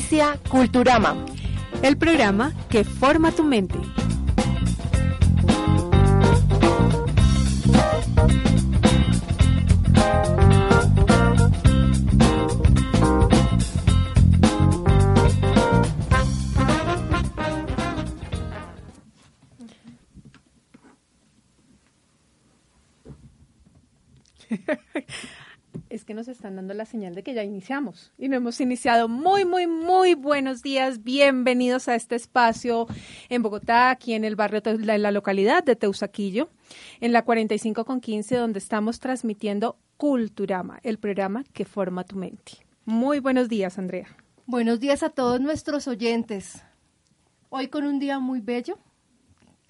Inicia Culturama, el programa que forma tu mente. Nos están dando la señal de que ya iniciamos y no hemos iniciado. Muy, muy, muy buenos días. Bienvenidos a este espacio en Bogotá, aquí en el barrio de la localidad de Teusaquillo, en la 45 con 15, donde estamos transmitiendo Culturama, el programa que forma tu mente. Muy buenos días, Andrea. Buenos días a todos nuestros oyentes. Hoy con un día muy bello,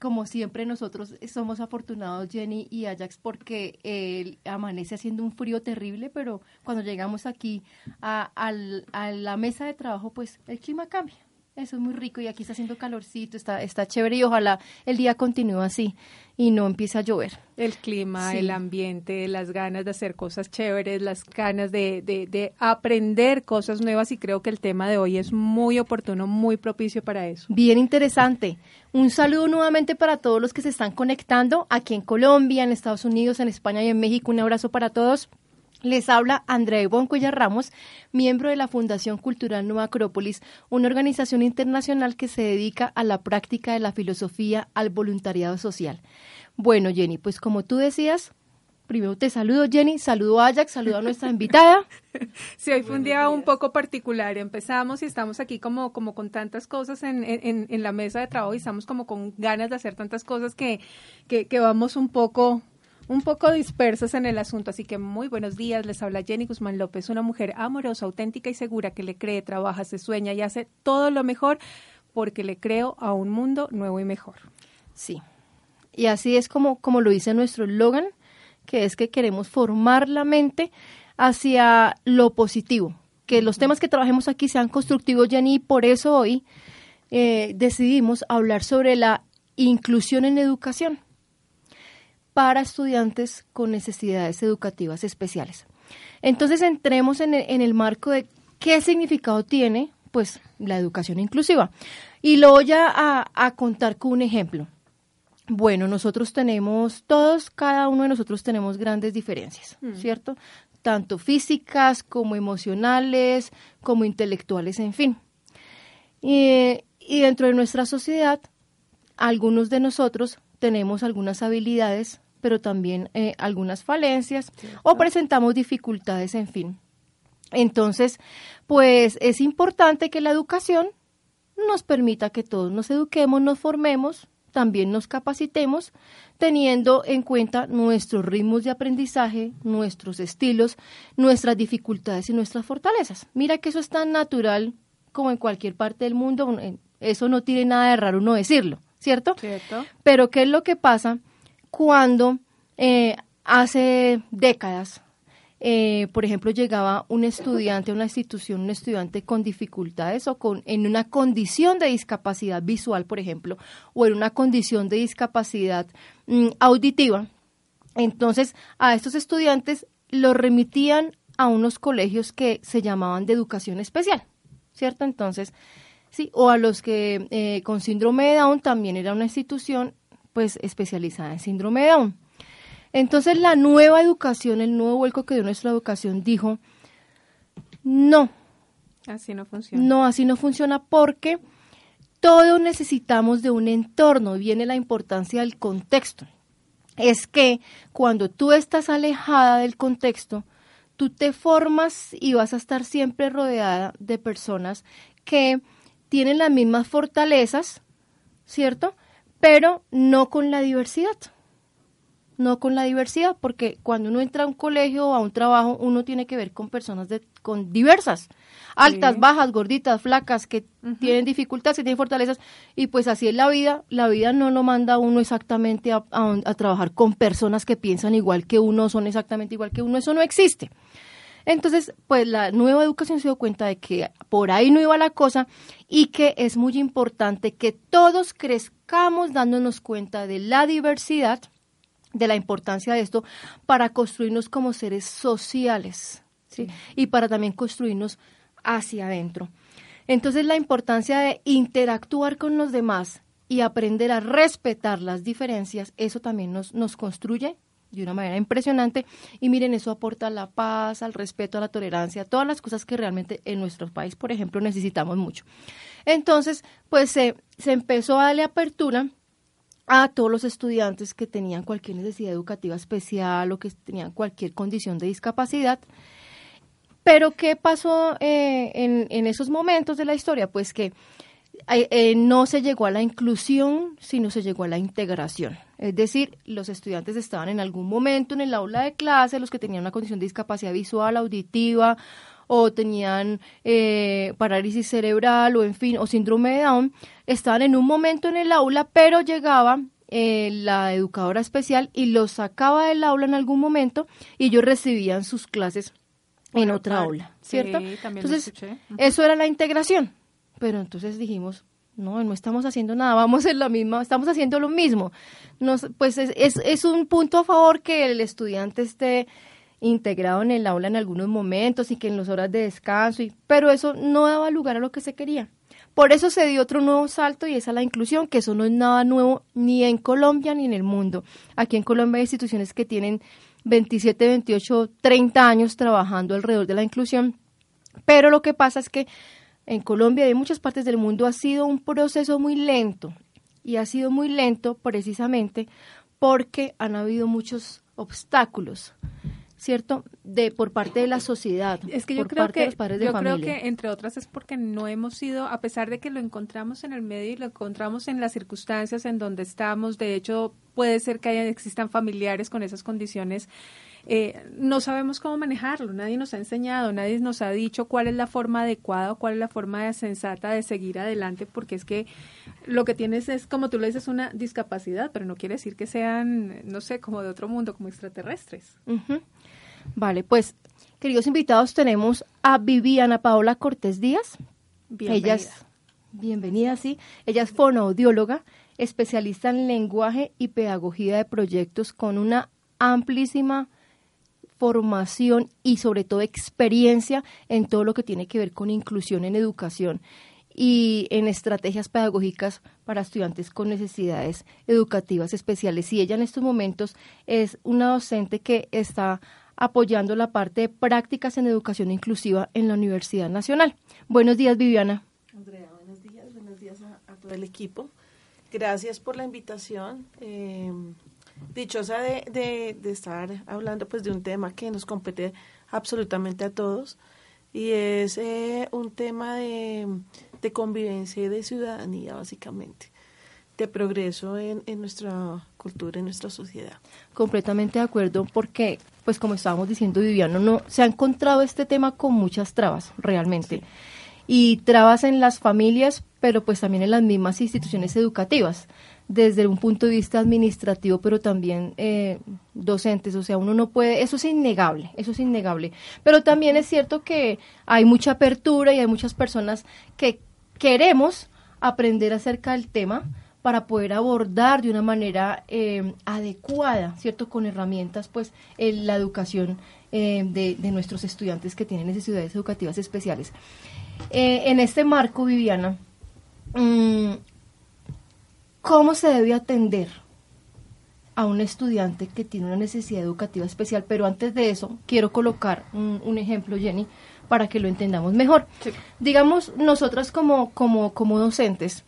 como siempre nosotros somos afortunados, Jenny y Ajax, porque eh, amanece haciendo un frío terrible, pero cuando llegamos aquí a, a, la mesa de trabajo, pues el clima cambia. Eso es muy rico y aquí está haciendo calorcito, está, está chévere y ojalá el día continúe así y no empiece a llover. El clima, el ambiente, las ganas de hacer cosas chéveres, las ganas de, de, de, aprender cosas nuevas y creo que el tema de hoy es muy oportuno, muy propicio para eso. Bien interesante. Un saludo nuevamente para todos los que se están conectando aquí en Colombia, en Estados Unidos, en España y en México. Un abrazo para todos. Les habla Andrea Ivonne Ramos, miembro de la Fundación Cultural Nueva Acrópolis, una organización internacional que se dedica a la práctica de la filosofía al voluntariado social. Bueno, Jenny, pues como tú decías, primero te saludo, Jenny, saludo a Ajax, saludo a nuestra invitada. Sí, hoy fue un día un poco particular. Empezamos y estamos aquí como, como con tantas cosas en, en, en la mesa de trabajo y estamos como con ganas de hacer tantas cosas que, que vamos un poco un poco dispersas en el asunto. Así que muy buenos días. Les habla Jenny Guzmán López, una mujer amorosa, auténtica y segura que le cree, trabaja, se sueña y hace todo lo mejor porque le creo a un mundo nuevo y mejor. Sí. Y así es como, como lo dice nuestro eslogan, que es que queremos formar la mente hacia lo positivo, que los temas que trabajemos aquí sean constructivos, Jenny, y por eso hoy eh, decidimos hablar sobre la inclusión en educación para estudiantes con necesidades educativas especiales. Entonces entremos en el, marco de qué significado tiene pues la educación inclusiva. Y lo voy a, a contar con un ejemplo. Bueno, nosotros tenemos, todos, cada uno de nosotros tenemos grandes diferencias, mm. ¿cierto? Tanto físicas como emocionales, como intelectuales, en fin. Y, dentro de nuestra sociedad, algunos de nosotros tenemos algunas habilidades, pero también eh, algunas falencias o presentamos dificultades, en fin. Entonces, pues es importante que la educación nos permita que todos nos eduquemos, nos formemos también nos capacitemos teniendo en cuenta nuestros ritmos de aprendizaje, nuestros estilos, nuestras dificultades y nuestras fortalezas. Mira que eso es tan natural como en cualquier parte del mundo, eso no tiene nada de raro uno decirlo, ¿cierto? Cierto. Pero ¿qué es lo que pasa cuando eh, hace décadas eh, por ejemplo, llegaba un estudiante a una institución, un estudiante con dificultades o con en una condición de discapacidad visual, por ejemplo, o en una condición de discapacidad mm, auditiva. Entonces, a estos estudiantes los remitían a unos colegios que se llamaban de educación especial, ¿cierto? Entonces, sí, o a los que eh, con síndrome de Down también era una institución pues especializada en síndrome de Down. Entonces la nueva educación, el nuevo vuelco que dio nuestra educación dijo, no. Así no funciona. No, así no funciona porque todos necesitamos de un entorno, viene la importancia del contexto. Es que cuando tú estás alejada del contexto, tú te formas y vas a estar siempre rodeada de personas que tienen las mismas fortalezas, ¿cierto? Pero no con la diversidad. No con la diversidad, porque cuando uno entra a un colegio o a un trabajo, uno tiene que ver con personas de, con diversas, altas, bajas, gorditas, flacas, que tienen dificultades, que tienen fortalezas, y pues así es la vida, la vida no lo manda a uno exactamente a, a trabajar con personas que piensan igual que uno, son exactamente igual que uno, eso no existe. Entonces, pues la nueva educación se dio cuenta de que por ahí no iba la cosa y que es muy importante que todos crezcamos dándonos cuenta de la diversidad, de la importancia de esto para construirnos como seres sociales ¿sí? y para también construirnos hacia adentro. Entonces la importancia de interactuar con los demás y aprender a respetar las diferencias, eso también nos, nos construye de una manera impresionante y miren, eso aporta la paz, al respeto, a la tolerancia, todas las cosas que realmente en nuestro país, por ejemplo, necesitamos mucho. Entonces, pues se, empezó a darle apertura a todos los estudiantes que tenían cualquier necesidad educativa especial o que tenían cualquier condición de discapacidad. Pero ¿qué pasó eh, en, esos momentos de la historia? Pues que eh, eh, no se llegó a la inclusión, sino se llegó a la integración. Es decir, los estudiantes estaban en algún momento en el aula de clase, los que tenían una condición de discapacidad visual, auditiva o tenían eh, parálisis cerebral o en fin, o síndrome de Down, estaban en un momento en el aula, pero llegaba eh, la educadora especial y los sacaba del aula en algún momento y ellos recibían sus clases en otra aula, ¿cierto? entonces, eso era la integración. Pero entonces dijimos, no, no estamos haciendo nada, vamos en la misma, estamos haciendo lo mismo. Nos, pues es, es, un punto a favor que el estudiante esté integrado en el aula en algunos momentos y que en las horas de descanso, y, pero eso no daba lugar a lo que se quería. Por eso se dio otro nuevo salto y es la inclusión, que eso no es nada nuevo ni en Colombia ni en el mundo. Aquí en Colombia hay instituciones que tienen 27, 28, 30 años trabajando alrededor de la inclusión, pero lo que pasa es que en Colombia y en muchas partes del mundo ha sido un proceso muy lento y ha sido muy lento precisamente porque han habido muchos obstáculos ¿cierto? De por parte de la sociedad. Es que yo creo que yo creo que entre otras es porque no hemos sido, a pesar de que lo encontramos en el medio y lo encontramos en las circunstancias en donde estamos, de hecho puede ser que haya, existan familiares con esas condiciones. Eh, no sabemos cómo manejarlo, nadie nos ha enseñado, nadie nos ha dicho cuál es la forma adecuada o cuál es la forma sensata de seguir adelante, porque es que lo que tienes es, como tú le dices, una discapacidad, pero no quiere decir que sean, no sé, como de otro mundo, como extraterrestres. Vale, pues, queridos invitados, tenemos a Viviana Paola Cortés Díaz. Bienvenida. Ella es, bienvenida, sí. Ella es fonoaudióloga, especialista en lenguaje y pedagogía de proyectos con una amplísima formación y sobre todo experiencia en todo lo que tiene que ver con inclusión en educación. y en estrategias pedagógicas para estudiantes con necesidades educativas especiales. Y ella en estos momentos es una docente que está apoyando la parte de prácticas en educación inclusiva en la Universidad Nacional. Buenos días, Viviana. Andrea, buenos días, buenos días a, todo el equipo. Gracias por la invitación. Eh, dichosa de, estar hablando pues de un tema que nos compete absolutamente a todos y es eh, un tema de, convivencia y de ciudadanía básicamente de progreso en, en, nuestra cultura, en nuestra sociedad. Completamente de acuerdo, porque, pues como estábamos diciendo, Viviano, no se ha encontrado este tema con muchas trabas, realmente. Y trabas en las familias, pero pues también en las mismas instituciones educativas desde un punto de vista administrativo, pero también eh, docentes. O sea, uno no puede, eso es innegable, eso es innegable. Pero también es cierto que hay mucha apertura y hay muchas personas que queremos aprender acerca del tema para poder abordar de una manera eh, adecuada, ¿cierto? Con herramientas, pues, la educación eh, de, nuestros estudiantes que tienen necesidades educativas especiales. en este marco, Viviana, mm, ¿Cómo se debe atender a un estudiante que tiene una necesidad educativa especial? Pero antes de eso, quiero colocar un, ejemplo, Jenny, para que lo entendamos mejor. Digamos, nosotras como, como, como docentes,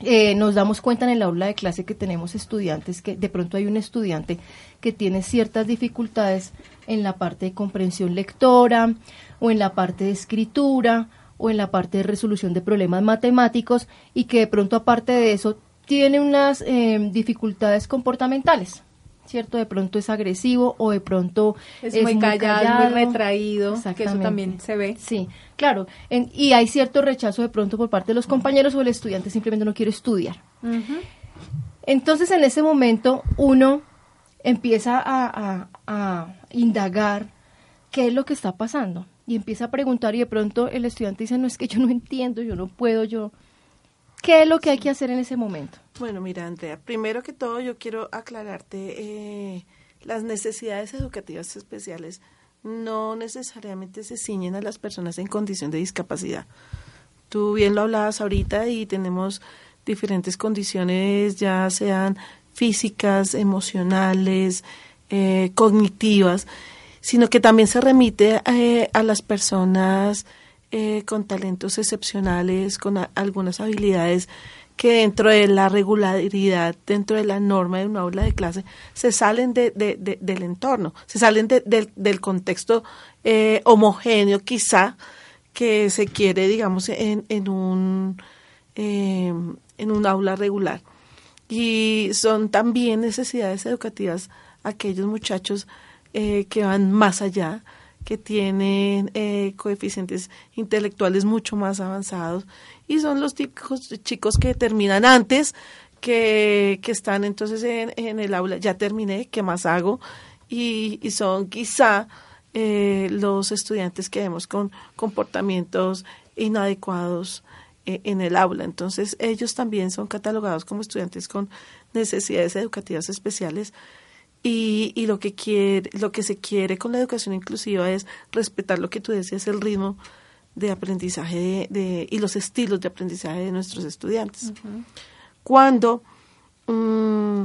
eh, nos damos cuenta en el aula de clase que tenemos estudiantes, que de pronto hay un estudiante que tiene ciertas dificultades en la parte de comprensión lectora o en la parte de escritura o en la parte de resolución de problemas matemáticos y que de pronto aparte de eso tiene unas eh, dificultades comportamentales. ¿Cierto? De pronto es agresivo o de pronto es, muy, callado, muy retraído, que eso también se ve. Sí, claro. y hay cierto rechazo de pronto por parte de los compañeros o el estudiante simplemente no quiere estudiar. Entonces, en ese momento, uno empieza a, a indagar qué es lo que está pasando y empieza a preguntar y de pronto el estudiante dice, no es que yo no entiendo, yo no puedo, yo... ¿Qué es lo que hay que hacer en ese momento? Bueno, mira, Andrea, primero que todo yo quiero aclararte eh, las necesidades educativas especiales no necesariamente se ciñen a las personas en condición de discapacidad. Tú bien lo hablabas ahorita y tenemos diferentes condiciones, ya sean físicas, emocionales, eh, cognitivas, sino que también se remite eh, a las personas eh, con talentos excepcionales, con algunas habilidades que dentro de la regularidad, dentro de la norma de una aula de clase, se salen de, del entorno, se salen del contexto eh, homogéneo quizá que se quiere, digamos, en, en, un, em, en un aula regular. Y son también necesidades educativas aquellos muchachos eh, que van más allá, que tienen eh, coeficientes intelectuales mucho más avanzados y son los típicos chicos que terminan antes, que, que están entonces en, en, el aula, ya terminé, ¿qué más hago? Y, y son quizá eh, los estudiantes que vemos con comportamientos inadecuados en el aula. Entonces ellos también son catalogados como estudiantes con necesidades educativas especiales y, y lo que quiere, lo que se quiere con la educación inclusiva es respetar lo que tú decías, el ritmo de aprendizaje de, y los estilos de aprendizaje de nuestros estudiantes. Cuando mm,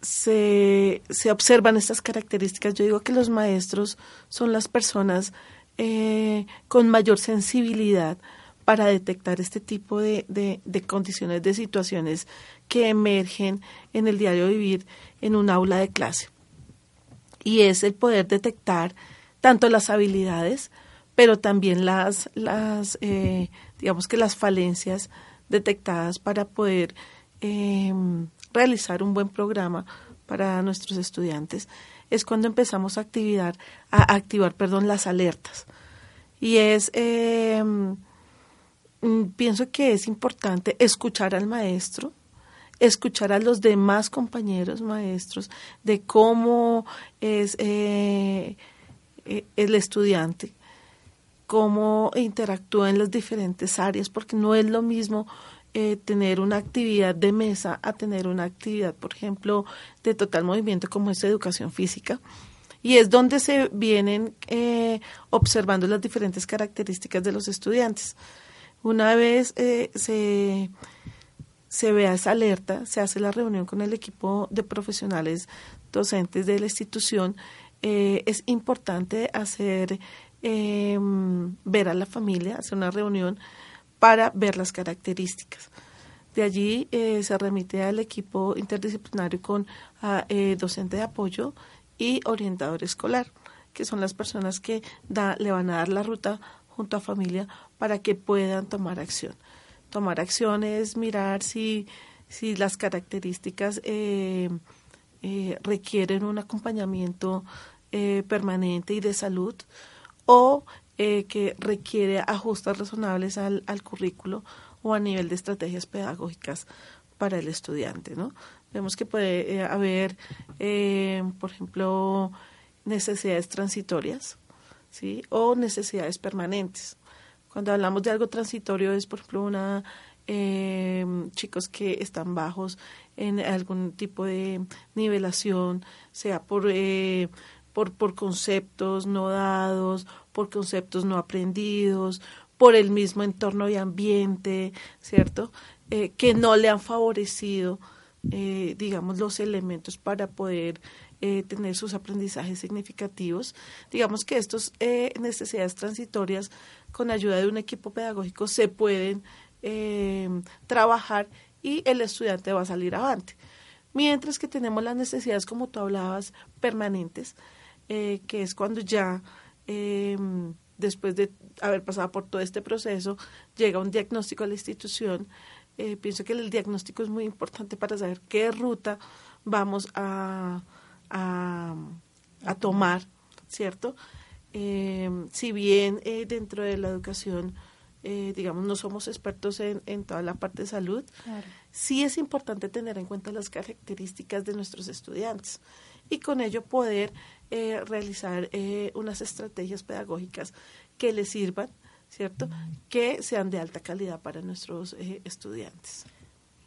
se, se, observan estas características, yo digo que los maestros son las personas eh, con mayor sensibilidad para detectar este tipo de, de, de, condiciones, de situaciones que emergen en el diario vivir en un aula de clase. Y es el poder detectar tanto las habilidades, pero también las, las eh, digamos que las falencias detectadas para poder em, realizar un buen programa para nuestros estudiantes. Es cuando empezamos a, activar, a activar perdón, las alertas. Y es, em, mm, pienso que es importante escuchar al maestro, escuchar a los demás compañeros maestros de cómo es eh, eh, el estudiante, cómo interactúa en las diferentes áreas, porque no es lo mismo eh, tener una actividad de mesa a tener una actividad, por ejemplo, de total movimiento como es educación física. Y es donde se vienen observando las diferentes características de los estudiantes Una vez eh, se, se vea esa alerta, se hace la reunión con el equipo de profesionales docentes de la institución, eh, es importante hacer em, ver a la familia, hacer una reunión para ver las características. De allí eh, se remite al equipo interdisciplinario con eh, docente de apoyo y orientador escolar, que son las personas que le van a dar la ruta junto a familia para que puedan tomar acción. Tomar acciones, mirar si, si las características eh, requieren un acompañamiento permanente y de salud o que requiere ajustes razonables al, al currículo o a nivel de estrategias pedagógicas para el estudiante, ¿no? Vemos que puede eh, haber, eh, por ejemplo, necesidades transitorias, ¿sí? O necesidades permanentes. Cuando hablamos de algo transitorio es, por ejemplo, una eh, chicos que están bajos en algún tipo de nivelación, sea por, por, por conceptos no dados, por conceptos no aprendidos, por el mismo entorno y ambiente, ¿cierto? Eh, que no le han favorecido, eh, digamos, los elementos para poder eh, tener sus aprendizajes significativos. Digamos que estas necesidades transitorias, con ayuda de un equipo pedagógico, se pueden trabajar y el estudiante va a salir avante. Mientras que tenemos las necesidades, como tú hablabas, permanentes, que es cuando ya después de haber pasado por todo este proceso, llega un diagnóstico a la institución. Eh, pienso que el diagnóstico es muy importante para saber qué ruta vamos a, a, tomar, ¿cierto? Eh, si bien eh, dentro de la educación, digamos, no somos expertos en, en, toda la parte de salud, sí es importante tener en cuenta las características de nuestros estudiantes y con ello poder eh, realizar eh, unas estrategias pedagógicas que les sirvan, ¿cierto? Que sean de alta calidad para nuestros eh, estudiantes.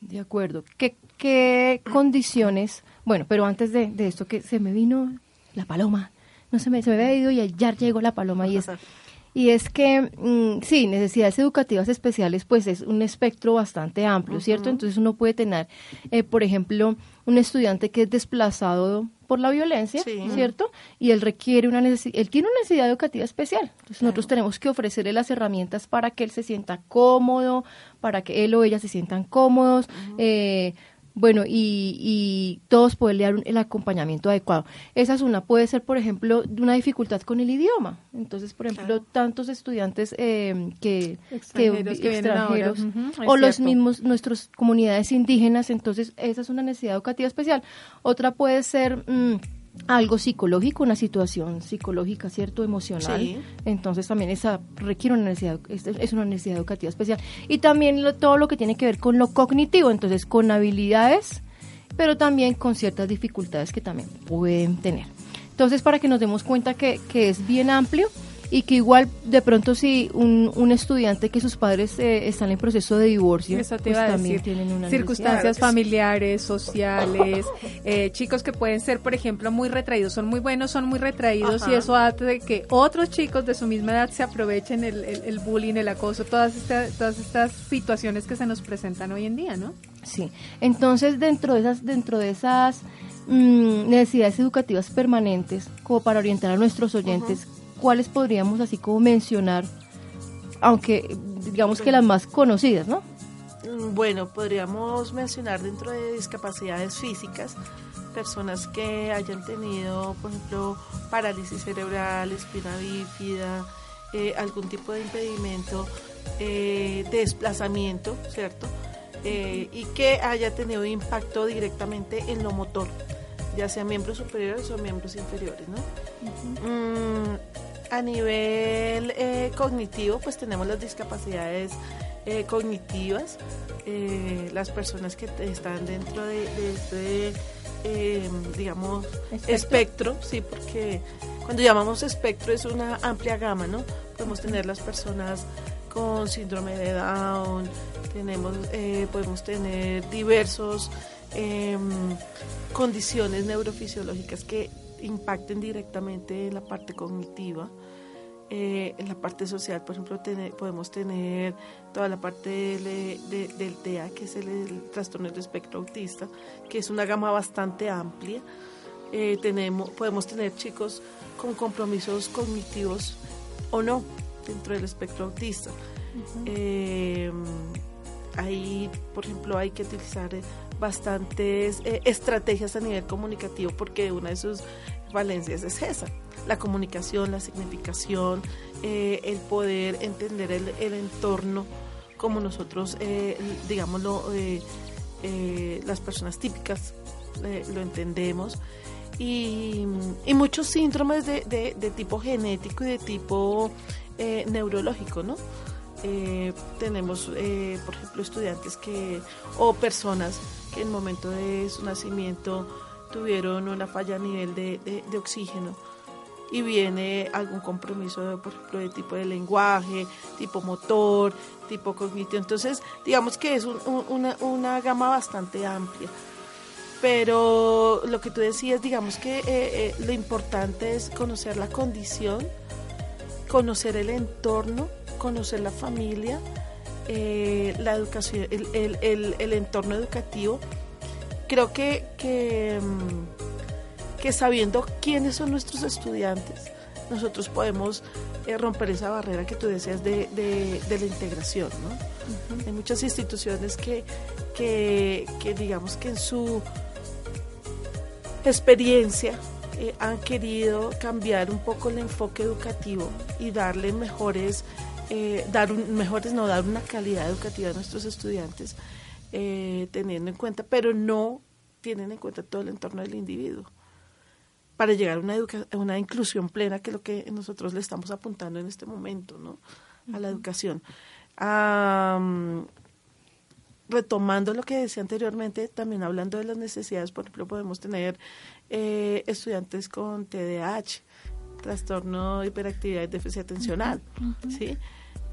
De acuerdo. ¿Qué, ¿Qué, condiciones? Bueno, pero antes de, de, esto, que se me vino la paloma. No se me, se me había ido y ya llegó la paloma y es y es que, mm, sí, necesidades educativas especiales, pues es un espectro bastante amplio, ¿cierto? Entonces uno puede tener, eh, por ejemplo, un estudiante que es desplazado por la violencia, ¿cierto? Y él requiere una necesidad, él tiene una necesidad educativa especial. Entonces nosotros tenemos que ofrecerle las herramientas para que él se sienta cómodo, para que él o ella se sientan cómodos, eh, bueno, y, y todos pueden dar el acompañamiento adecuado. Esa es una. Puede ser, por ejemplo, una dificultad con el idioma. Entonces, por ejemplo, tantos estudiantes eh, que extranjeros, que, extranjeros o los mismos, nuestras comunidades indígenas. Entonces, esa es una necesidad educativa especial. Otra puede ser... Mm, algo psicológico, una situación psicológica, ¿cierto? Emocional. Entonces también esa requiere una necesidad, es una necesidad educativa especial. Y también todo lo que tiene que ver con lo cognitivo, entonces con habilidades, pero también con ciertas dificultades que también pueden tener. Entonces, para que nos demos cuenta que, que es bien amplio, y que igual de pronto si un, un estudiante que sus padres eh, están en proceso de divorcio, pues también tienen una circunstancias familiares, sociales, eh, chicos que pueden ser, por ejemplo, muy retraídos, son muy buenos, son muy retraídos y eso hace que otros chicos de su misma edad se aprovechen el, el, bullying, el acoso, todas estas, todas estas situaciones que se nos presentan hoy en día, ¿no? Sí, entonces dentro de esas, dentro de esas mm, necesidades educativas permanentes, como para orientar a nuestros oyentes, ¿cuáles podríamos así como mencionar? Aunque digamos que las más conocidas, ¿no? Mm, bueno, podríamos mencionar dentro de discapacidades físicas personas que hayan tenido, por ejemplo, parálisis cerebral, espina bífida, eh, algún tipo de impedimento eh, de desplazamiento, ¿cierto? Eh, y que haya tenido impacto directamente en lo motor, ya sea miembros superiores o miembros inferiores, ¿no? A nivel eh, cognitivo, pues tenemos las discapacidades eh, cognitivas, eh, las personas que están dentro de, este, digamos, espectro. sí, porque cuando llamamos espectro es una amplia gama, ¿no? Podemos tener las personas con síndrome de Down, tenemos, podemos tener diversos em, condiciones neurofisiológicas que impacten directamente en la parte cognitiva. Eh, en la parte social, por ejemplo, podemos tener toda la parte del TEA, que es el, trastorno del espectro autista, que es una gama bastante amplia. Eh, tenemos, podemos tener chicos con compromisos cognitivos o no dentro del espectro autista. Eh, ahí, por ejemplo, hay que utilizar bastantes estrategias a nivel comunicativo porque una de sus valencias es esa, la comunicación, la significación, eh, el poder entender el, entorno como nosotros, eh, digámoslo, eh, las personas típicas lo entendemos. Y, muchos síndromes de, tipo genético y de tipo neurológico, ¿no? tenemos, por ejemplo, estudiantes que, o personas que en el momento de su nacimiento tuvieron una falla a nivel de, de, oxígeno y viene algún compromiso, por ejemplo, de tipo de lenguaje, tipo motor, tipo cognitivo. Entonces, digamos que es una, una, gama bastante amplia. Pero lo que tú decías, digamos que eh, eh, lo importante es conocer la condición, conocer el entorno, conocer la familia, eh, la educación, el, el, el, el entorno educativo creo que, que, mm, que, sabiendo quiénes son nuestros estudiantes, nosotros podemos eh, romper esa barrera que tú decías de, de, la integración. ¿no? Hay muchas instituciones que, que, que, digamos que en su experiencia eh, han querido cambiar un poco el enfoque educativo y darle mejores, eh, dar mejores, no dar una calidad educativa a nuestros estudiantes eh, teniendo en cuenta, pero no tienen en cuenta todo el entorno del individuo para llegar a una, una inclusión plena, que es lo que nosotros le estamos apuntando en este momento, ¿no? A la educación. retomando lo que decía anteriormente, también hablando de las necesidades, por ejemplo, podemos tener eh, estudiantes con TDAH, trastorno de hiperactividad y déficit atencional, ¿sí?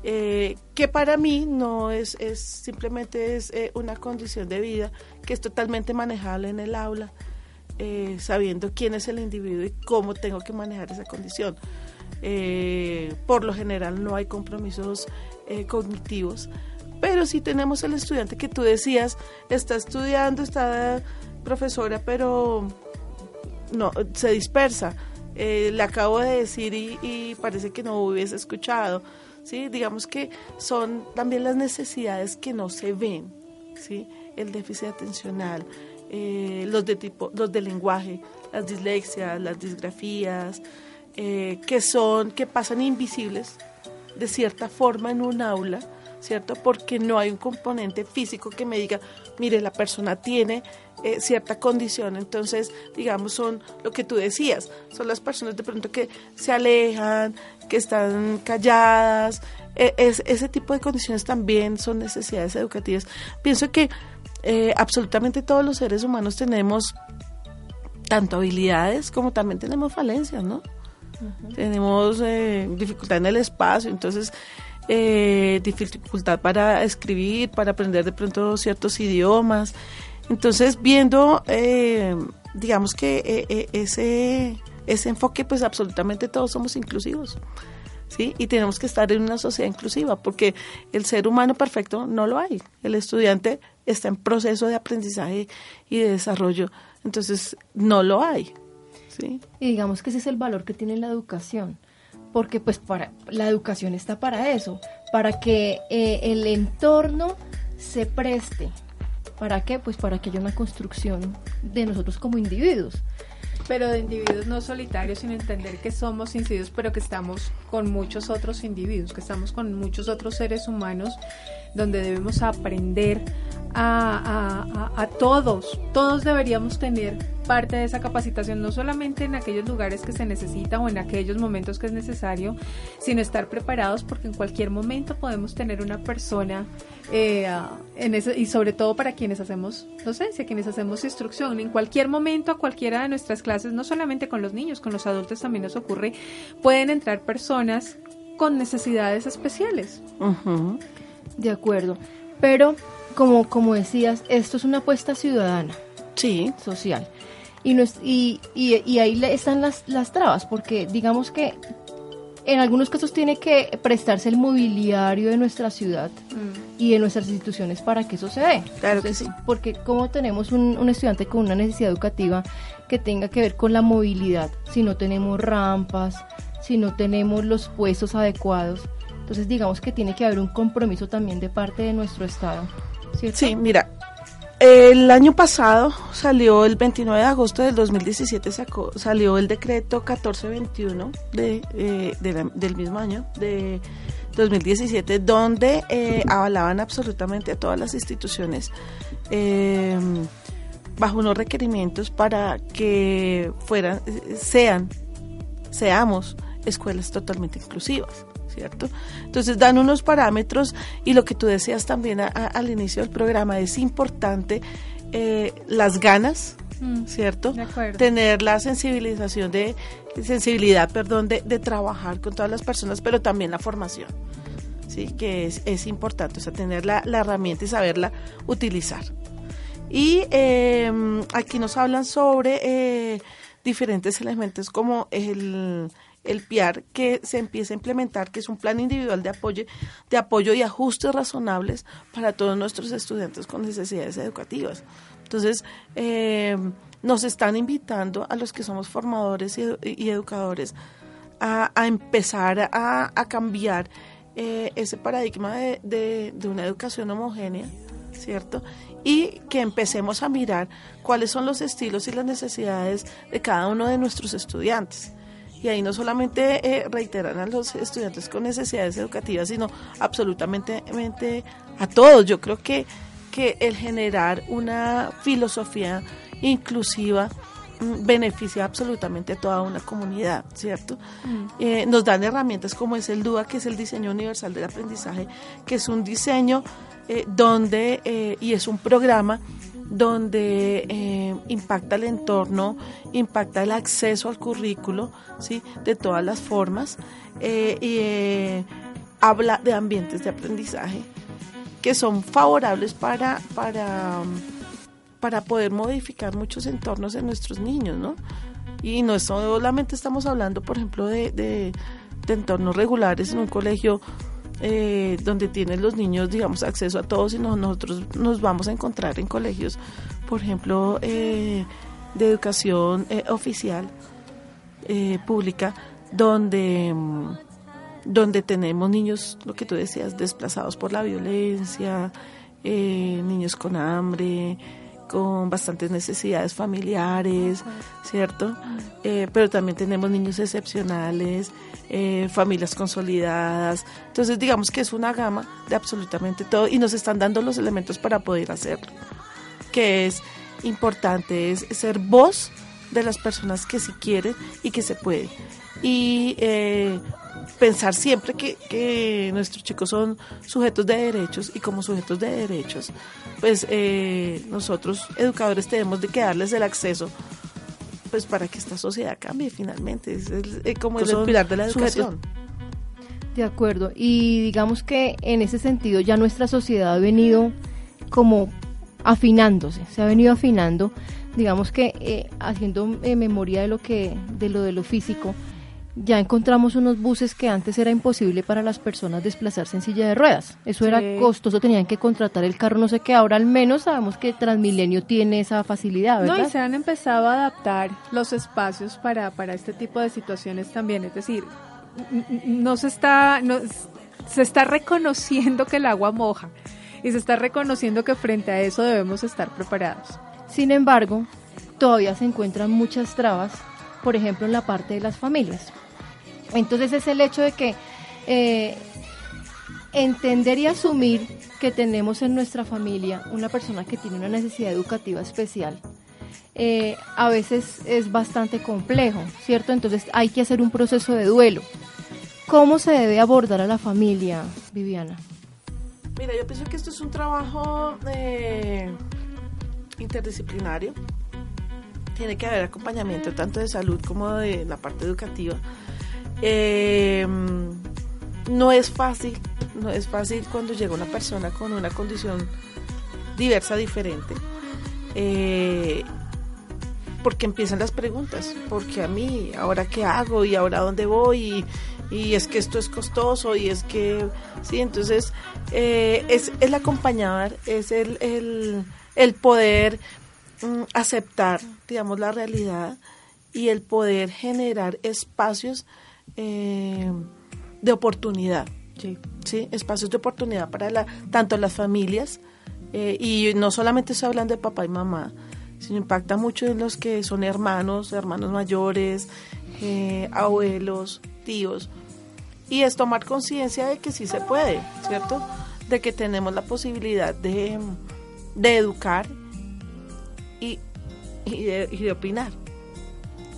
Eh, que para mí no es, es simplemente es eh, una condición de vida que es totalmente manejable en el aula, eh, sabiendo quién es el individuo y cómo tengo que manejar esa condición. por lo general no hay compromisos cognitivos, pero si tenemos el estudiante que tú decías, está estudiando, está profesora, pero no, se dispersa. le acabo de decir y, y parece que no hubiese escuchado ¿sí? Digamos que son también las necesidades que no se ven, ¿sí? El déficit atencional, eh, los de tipo, los de lenguaje, las dislexias, las disgrafías, eh, que son, que pasan invisibles de cierta forma en un aula, ¿cierto? Porque no hay un componente físico que me diga, mire, la persona tiene eh, cierta condición, entonces, digamos, son lo que tú decías, son las personas de pronto que se alejan, que están calladas, e, es, ese tipo de condiciones también son necesidades educativas. Pienso que eh, absolutamente todos los seres humanos tenemos tanto habilidades como también tenemos falencias, ¿no? Tenemos eh, dificultad en el espacio, entonces eh, dificultad para escribir, para aprender de pronto ciertos idiomas. Entonces, viendo, eh, digamos que eh, ese, ese enfoque, pues absolutamente todos somos inclusivos. ¿Sí? Y tenemos que estar en una sociedad inclusiva, porque el ser humano perfecto no lo hay. El estudiante está en proceso de aprendizaje y de desarrollo, entonces no lo hay. ¿sí? Y digamos que ese es el valor que tiene la educación, porque pues para la educación está para eso, para que eh, el entorno se preste. ¿Para qué? Pues para que haya una construcción de nosotros como individuos. Pero de individuos no solitarios, sino entender que somos individuos, pero que estamos con muchos otros individuos, que estamos con muchos otros seres humanos, donde debemos aprender a, todos, todos deberíamos tener parte de esa capacitación, no solamente en aquellos lugares que se necesita o en aquellos momentos que es necesario, sino estar preparados porque en cualquier momento podemos tener una persona eh, en eso, y sobre todo para quienes hacemos docencia, quienes hacemos instrucción, en cualquier momento a cualquiera de nuestras clases, no solamente con los niños, con los adultos también nos ocurre, pueden entrar personas con necesidades especiales. De acuerdo, pero como, como decías, esto es una apuesta ciudadana. Sí. Social. Y, no y, y, ahí están las, las trabas, porque digamos que en algunos casos tiene que prestarse el mobiliario de nuestra ciudad Mm. y de nuestras instituciones para que eso se dé. Claro que sí. Porque como tenemos un, un estudiante con una necesidad educativa que tenga que ver con la movilidad, si no tenemos rampas, si no tenemos los puestos adecuados, entonces digamos que tiene que haber un compromiso también de parte de nuestro Estado. Sí, mira, el año pasado salió el 29 de agosto del 2017 sacó, salió el decreto 1421 de, eh, de del mismo año de 2017 donde eh, avalaban absolutamente a todas las instituciones eh, bajo unos requerimientos para que fueran eh, sean seamos escuelas totalmente inclusivas, ¿cierto? Entonces dan unos parámetros y lo que tú decías también a- a- al inicio del programa es importante eh, las ganas, Mm, ¿cierto? de acuerdo. Tener la sensibilización de sensibilidad, perdón, de, de trabajar con todas las personas, pero también la formación, sí, que es, es importante, o sea, tener la, la herramienta y saberla utilizar. Y eh, aquí nos hablan sobre eh, diferentes elementos como el, el PIAR que se empieza a implementar, que es un plan individual de apoyo, de apoyo y ajustes razonables para todos nuestros estudiantes con necesidades educativas. Entonces, eh, nos están invitando a los que somos formadores y, edu- y educadores a, empezar a, cambiar eh, ese paradigma de una educación homogénea, ¿cierto? Y que empecemos a mirar cuáles son los estilos y las necesidades de cada uno de nuestros estudiantes. Y ahí no solamente eh, reiteran a los estudiantes con necesidades educativas, sino absolutamente mente a todos. Yo creo que, que el generar una filosofía inclusiva mm, beneficia absolutamente a toda una comunidad, ¿cierto? Eh, nos dan herramientas como es el DUA, que es el diseño universal del aprendizaje, que es un diseño eh, donde, eh, y es un programa donde eh, impacta el entorno, impacta el acceso al currículo, ¿sí? De todas las formas, eh, y eh, habla de ambientes de aprendizaje que son favorables para, para, para poder modificar muchos entornos en nuestros niños, ¿no? Y no solamente estamos hablando, por ejemplo, de, de, de entornos regulares en un colegio eh, donde tienen los niños, digamos, acceso a todos, sino nosotros nos vamos a encontrar en colegios, por ejemplo, eh, de educación eh, oficial, eh, pública, donde, mm, donde tenemos niños, lo que tú decías, desplazados por la violencia, eh, niños con hambre, con bastantes necesidades familiares, ¿cierto? Eh, pero también tenemos niños excepcionales, eh, familias consolidadas. Entonces, digamos que es una gama de absolutamente todo y nos están dando los elementos para poder hacerlo. Que es importante, es ser voz de las personas que sí quieren y que se puede. Y eh, pensar siempre que, que nuestros chicos son sujetos de derechos y como sujetos de derechos, pues eh, nosotros educadores tenemos de que darles el acceso pues para que esta sociedad cambie finalmente. Es, el- eh, como el pilar de la sujetos- educación. De acuerdo. Y digamos que en ese sentido ya nuestra sociedad ha venido como afinándose, se ha venido afinando. Digamos que eh, haciendo eh, memoria de lo que de lo de lo físico, ya encontramos unos buses que antes era imposible para las personas desplazarse en silla de ruedas. Eso era costoso, tenían que contratar el carro, no sé qué. Ahora al menos sabemos que Transmilenio tiene esa facilidad, No, ¿verdad? y se han empezado a adaptar los espacios para, para este tipo de situaciones también. Es decir, no se está, no, se está reconociendo que el agua moja y se está reconociendo que frente a eso debemos estar preparados. Sin embargo, todavía se encuentran muchas trabas, por ejemplo, en la parte de las familias. Entonces es el hecho de que eh, entender y asumir que tenemos en nuestra familia una persona que tiene una necesidad educativa especial. eh, a veces es bastante complejo, ¿cierto? Entonces hay que hacer un proceso de duelo. ¿Cómo se debe abordar a la familia, Viviana? Mira, yo pienso que esto es un trabajo eh, interdisciplinario. Tiene que haber acompañamiento tanto de salud como de la parte educativa. Eh, no es fácil, no es fácil cuando llega una persona con una condición diversa, diferente. Eh, porque empiezan las preguntas, porque a mí, ahora qué hago y ahora dónde voy y, y es que esto es costoso y es que, sí, entonces eh, es el acompañar, es el, el, el poder mm, aceptar, digamos, la realidad y el poder generar espacios eh, de oportunidad. Sí. ¿sí? Espacios de oportunidad para la, tanto las familias, eh, y no solamente se hablan de papá y mamá, sino impacta mucho en los que son hermanos, hermanos mayores, eh, abuelos, tíos. Y es tomar conciencia de que sí se puede, ¿cierto? De que tenemos la posibilidad de, de educar y, y, de, y de opinar.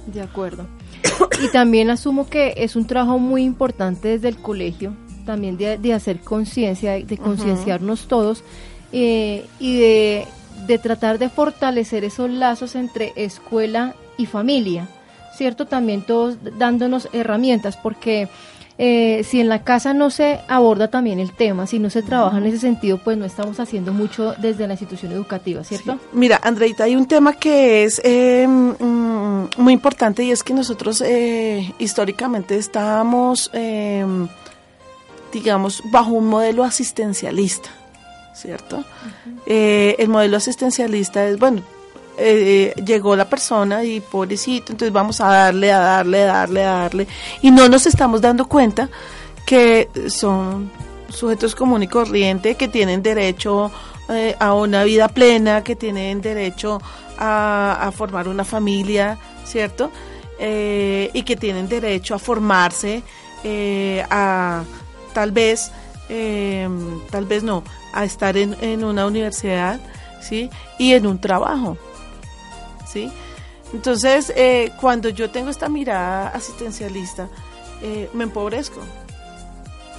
De acuerdo. Y también asumo que es un trabajo muy importante desde el colegio, también de, de hacer conciencia, de concienciarnos todos eh, y de, de tratar de fortalecer esos lazos entre escuela y familia, ¿cierto? También todos dándonos herramientas, porque eh, si en la casa no se aborda también el tema, si no se trabaja en ese sentido, pues no estamos haciendo mucho desde la institución educativa, ¿cierto? Sí. Mira, Andreita, hay un tema que es eh, muy importante y es que nosotros eh, históricamente estábamos, eh, digamos, bajo un modelo asistencialista, ¿cierto? Eh, el modelo asistencialista es, bueno, eh, llegó la persona y pobrecito, entonces vamos a darle, a darle, a darle, a darle, y no nos estamos dando cuenta que son sujetos común y corriente, que tienen derecho eh, a una vida plena, que tienen derecho a, a formar una familia, ¿cierto? Eh, y que tienen derecho a formarse, eh, a tal vez, eh, tal vez no, a estar en, en una universidad, ¿sí? Y en un trabajo. ¿Sí? Entonces, eh, cuando yo tengo esta mirada asistencialista, eh, me empobrezco.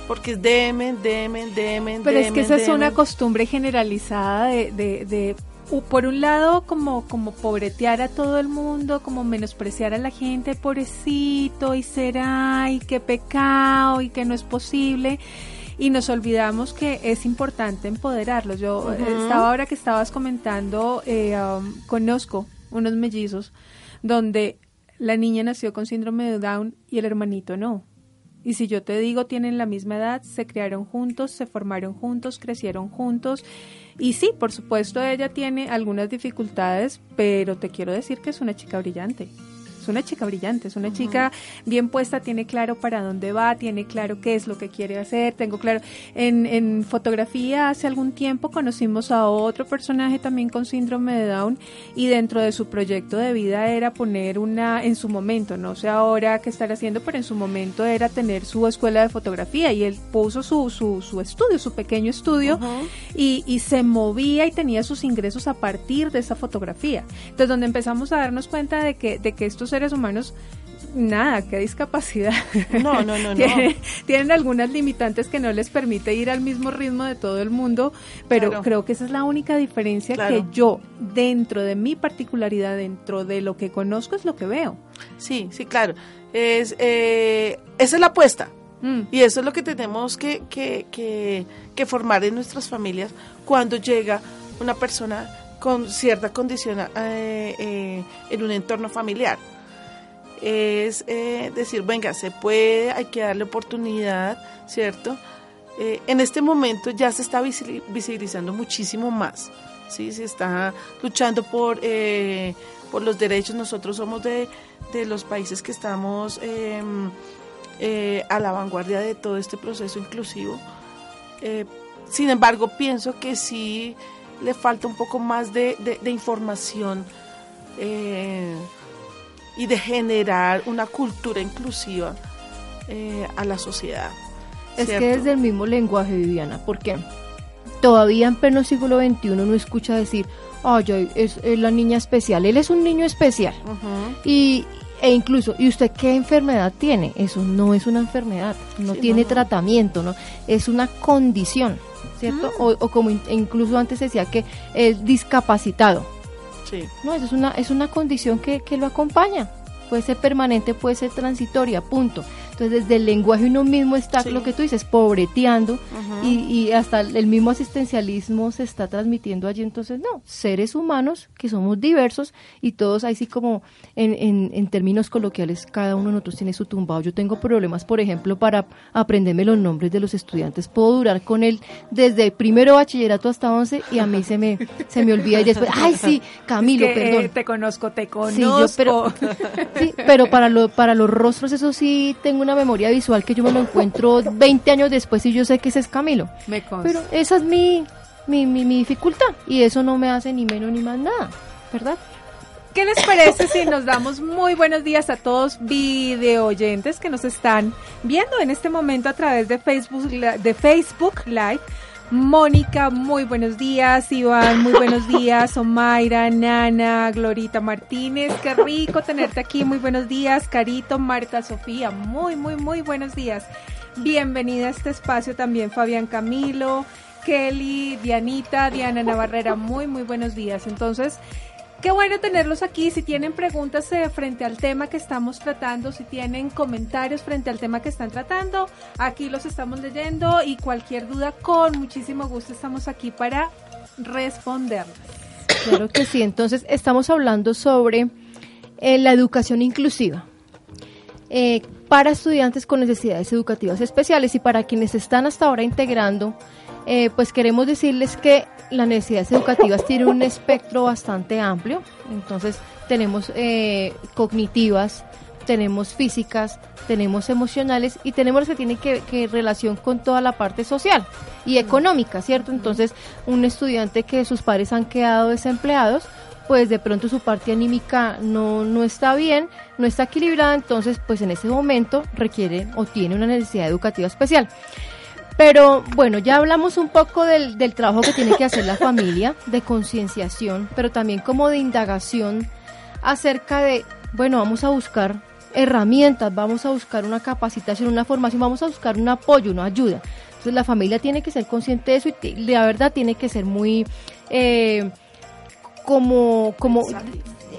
Porque es demen, demen, demen, Pero es que demen, esa es una costumbre generalizada de, de, de, por un lado, como, como pobretear a todo el mundo, como menospreciar a la gente, pobrecito, y será, y qué pecado, y que no es posible. Y nos olvidamos que es importante empoderarlos. Yo eh, Ujú. estaba ahora que estabas comentando, eh, um, conozco unos mellizos donde la niña nació con síndrome de Down y el hermanito no. Y si yo te digo, tienen la misma edad, se criaron juntos, se formaron juntos, crecieron juntos. Y sí, por supuesto, ella tiene algunas dificultades, pero te quiero decir que es una chica brillante. Una chica brillante, es una chica bien puesta, tiene claro para dónde va, tiene claro qué es lo que quiere hacer, tengo claro. En, en fotografía hace algún tiempo conocimos a otro personaje también con síndrome de Down y dentro de su proyecto de vida era poner una, en su momento, no sé ahora qué estar haciendo, pero en su momento era tener su escuela de fotografía y él puso su, su, su estudio, su pequeño estudio Ujú. y, y se movía y tenía sus ingresos a partir de esa fotografía. Entonces, donde empezamos a darnos cuenta de que, de que estos seres humanos, nada, qué discapacidad. No, no, no, no. tienen, tienen algunas limitantes que no les permite ir al mismo ritmo de todo el mundo, pero Claro. creo que esa es la única diferencia Claro. que yo, dentro de mi particularidad, dentro de lo que conozco, es lo que veo. Sí, sí, claro. Es, eh, esa es la apuesta. Mm. Y eso es lo que tenemos que, que, que, que formar en nuestras familias cuando llega una persona con cierta condición eh, eh, en un entorno familiar. Es eh, decir, venga, se puede, hay que darle oportunidad, ¿cierto? Eh, en este momento ya se está visi- visibilizando muchísimo más, ¿sí? Se está luchando por, eh, por los derechos. Nosotros somos de, de los países que estamos eh, a la vanguardia de todo este proceso inclusivo. Sin embargo, pienso que sí le falta un poco más de, información y de generar una cultura inclusiva eh, a la sociedad. Es ¿cierto? que desde el mismo lenguaje, Viviana, porque todavía en pleno siglo XXI no escucha decir, ay, es, es la niña especial, él es un niño especial. Y, e incluso, ¿y usted qué enfermedad tiene? Eso no es una enfermedad, no Sí, tiene no, tratamiento, ¿no? Es una condición, ¿cierto? O, o como in- incluso antes decía que es discapacitado. Sí. No, eso es una, es una condición que, que lo acompaña. Puede ser permanente, puede ser transitoria, punto. Entonces, desde el lenguaje uno mismo está, lo que tú dices, pobreteando y, y, hasta el mismo asistencialismo se está transmitiendo allí. Entonces, no, seres humanos que somos diversos y todos ahí sí como en, en, en términos coloquiales, cada uno de nosotros tiene su tumbado. Yo tengo problemas, por ejemplo, para aprenderme los nombres de los estudiantes. Puedo durar con él desde primero bachillerato hasta once y a mí se me, se me olvida y después, ay sí, Camilo, perdón. Eh, te conozco, te conozco. Sí, pero, sí, pero para, lo, para los rostros eso sí tengo una memoria visual que yo me lo encuentro 20 años después y yo sé que ese es Camilo. Me consta. Pero esa es mi, mi, mi, mi dificultad y eso no me hace ni menos ni más nada, ¿verdad? ¿Qué les parece si nos damos muy buenos días a todos video oyentes que nos están viendo en este momento a través de Facebook, de Facebook Live? Mónica, muy buenos días. Iván, muy buenos días. Omaira, Nana, Glorita Martínez, qué rico tenerte aquí. Muy buenos días. Carito, Marta, Sofía, muy, muy, muy buenos días. Bienvenida a este espacio también Fabián Camilo, Kelly, Dianita, Diana Navarrera, muy, muy buenos días. Entonces, Qué bueno tenerlos aquí. Si tienen preguntas eh, frente al tema que estamos tratando, si tienen comentarios frente al tema que están tratando, aquí los estamos leyendo y cualquier duda, con muchísimo gusto estamos aquí para responderlas. Claro que sí. Entonces, estamos hablando sobre eh, la educación inclusiva. Eh, para estudiantes con necesidades educativas especiales y para quienes están hasta ahora integrando eh, pues queremos decirles que las necesidades educativas tienen un espectro bastante amplio. Entonces tenemos eh, cognitivas, tenemos físicas, tenemos emocionales y tenemos las que tienen que, que, relación con toda la parte social y económica, ¿cierto? Entonces un estudiante que sus padres han quedado desempleados, pues de pronto su parte anímica no, no está bien, no está equilibrada, entonces pues en ese momento requiere o tiene una necesidad educativa especial. Pero bueno, ya hablamos un poco del, del trabajo que tiene que hacer la familia, de concienciación, pero también como de indagación acerca de, bueno, vamos a buscar herramientas, vamos a buscar una capacitación, una formación, vamos a buscar un apoyo, una ayuda. Entonces la familia tiene que ser consciente de eso y la verdad tiene que ser muy eh, como, como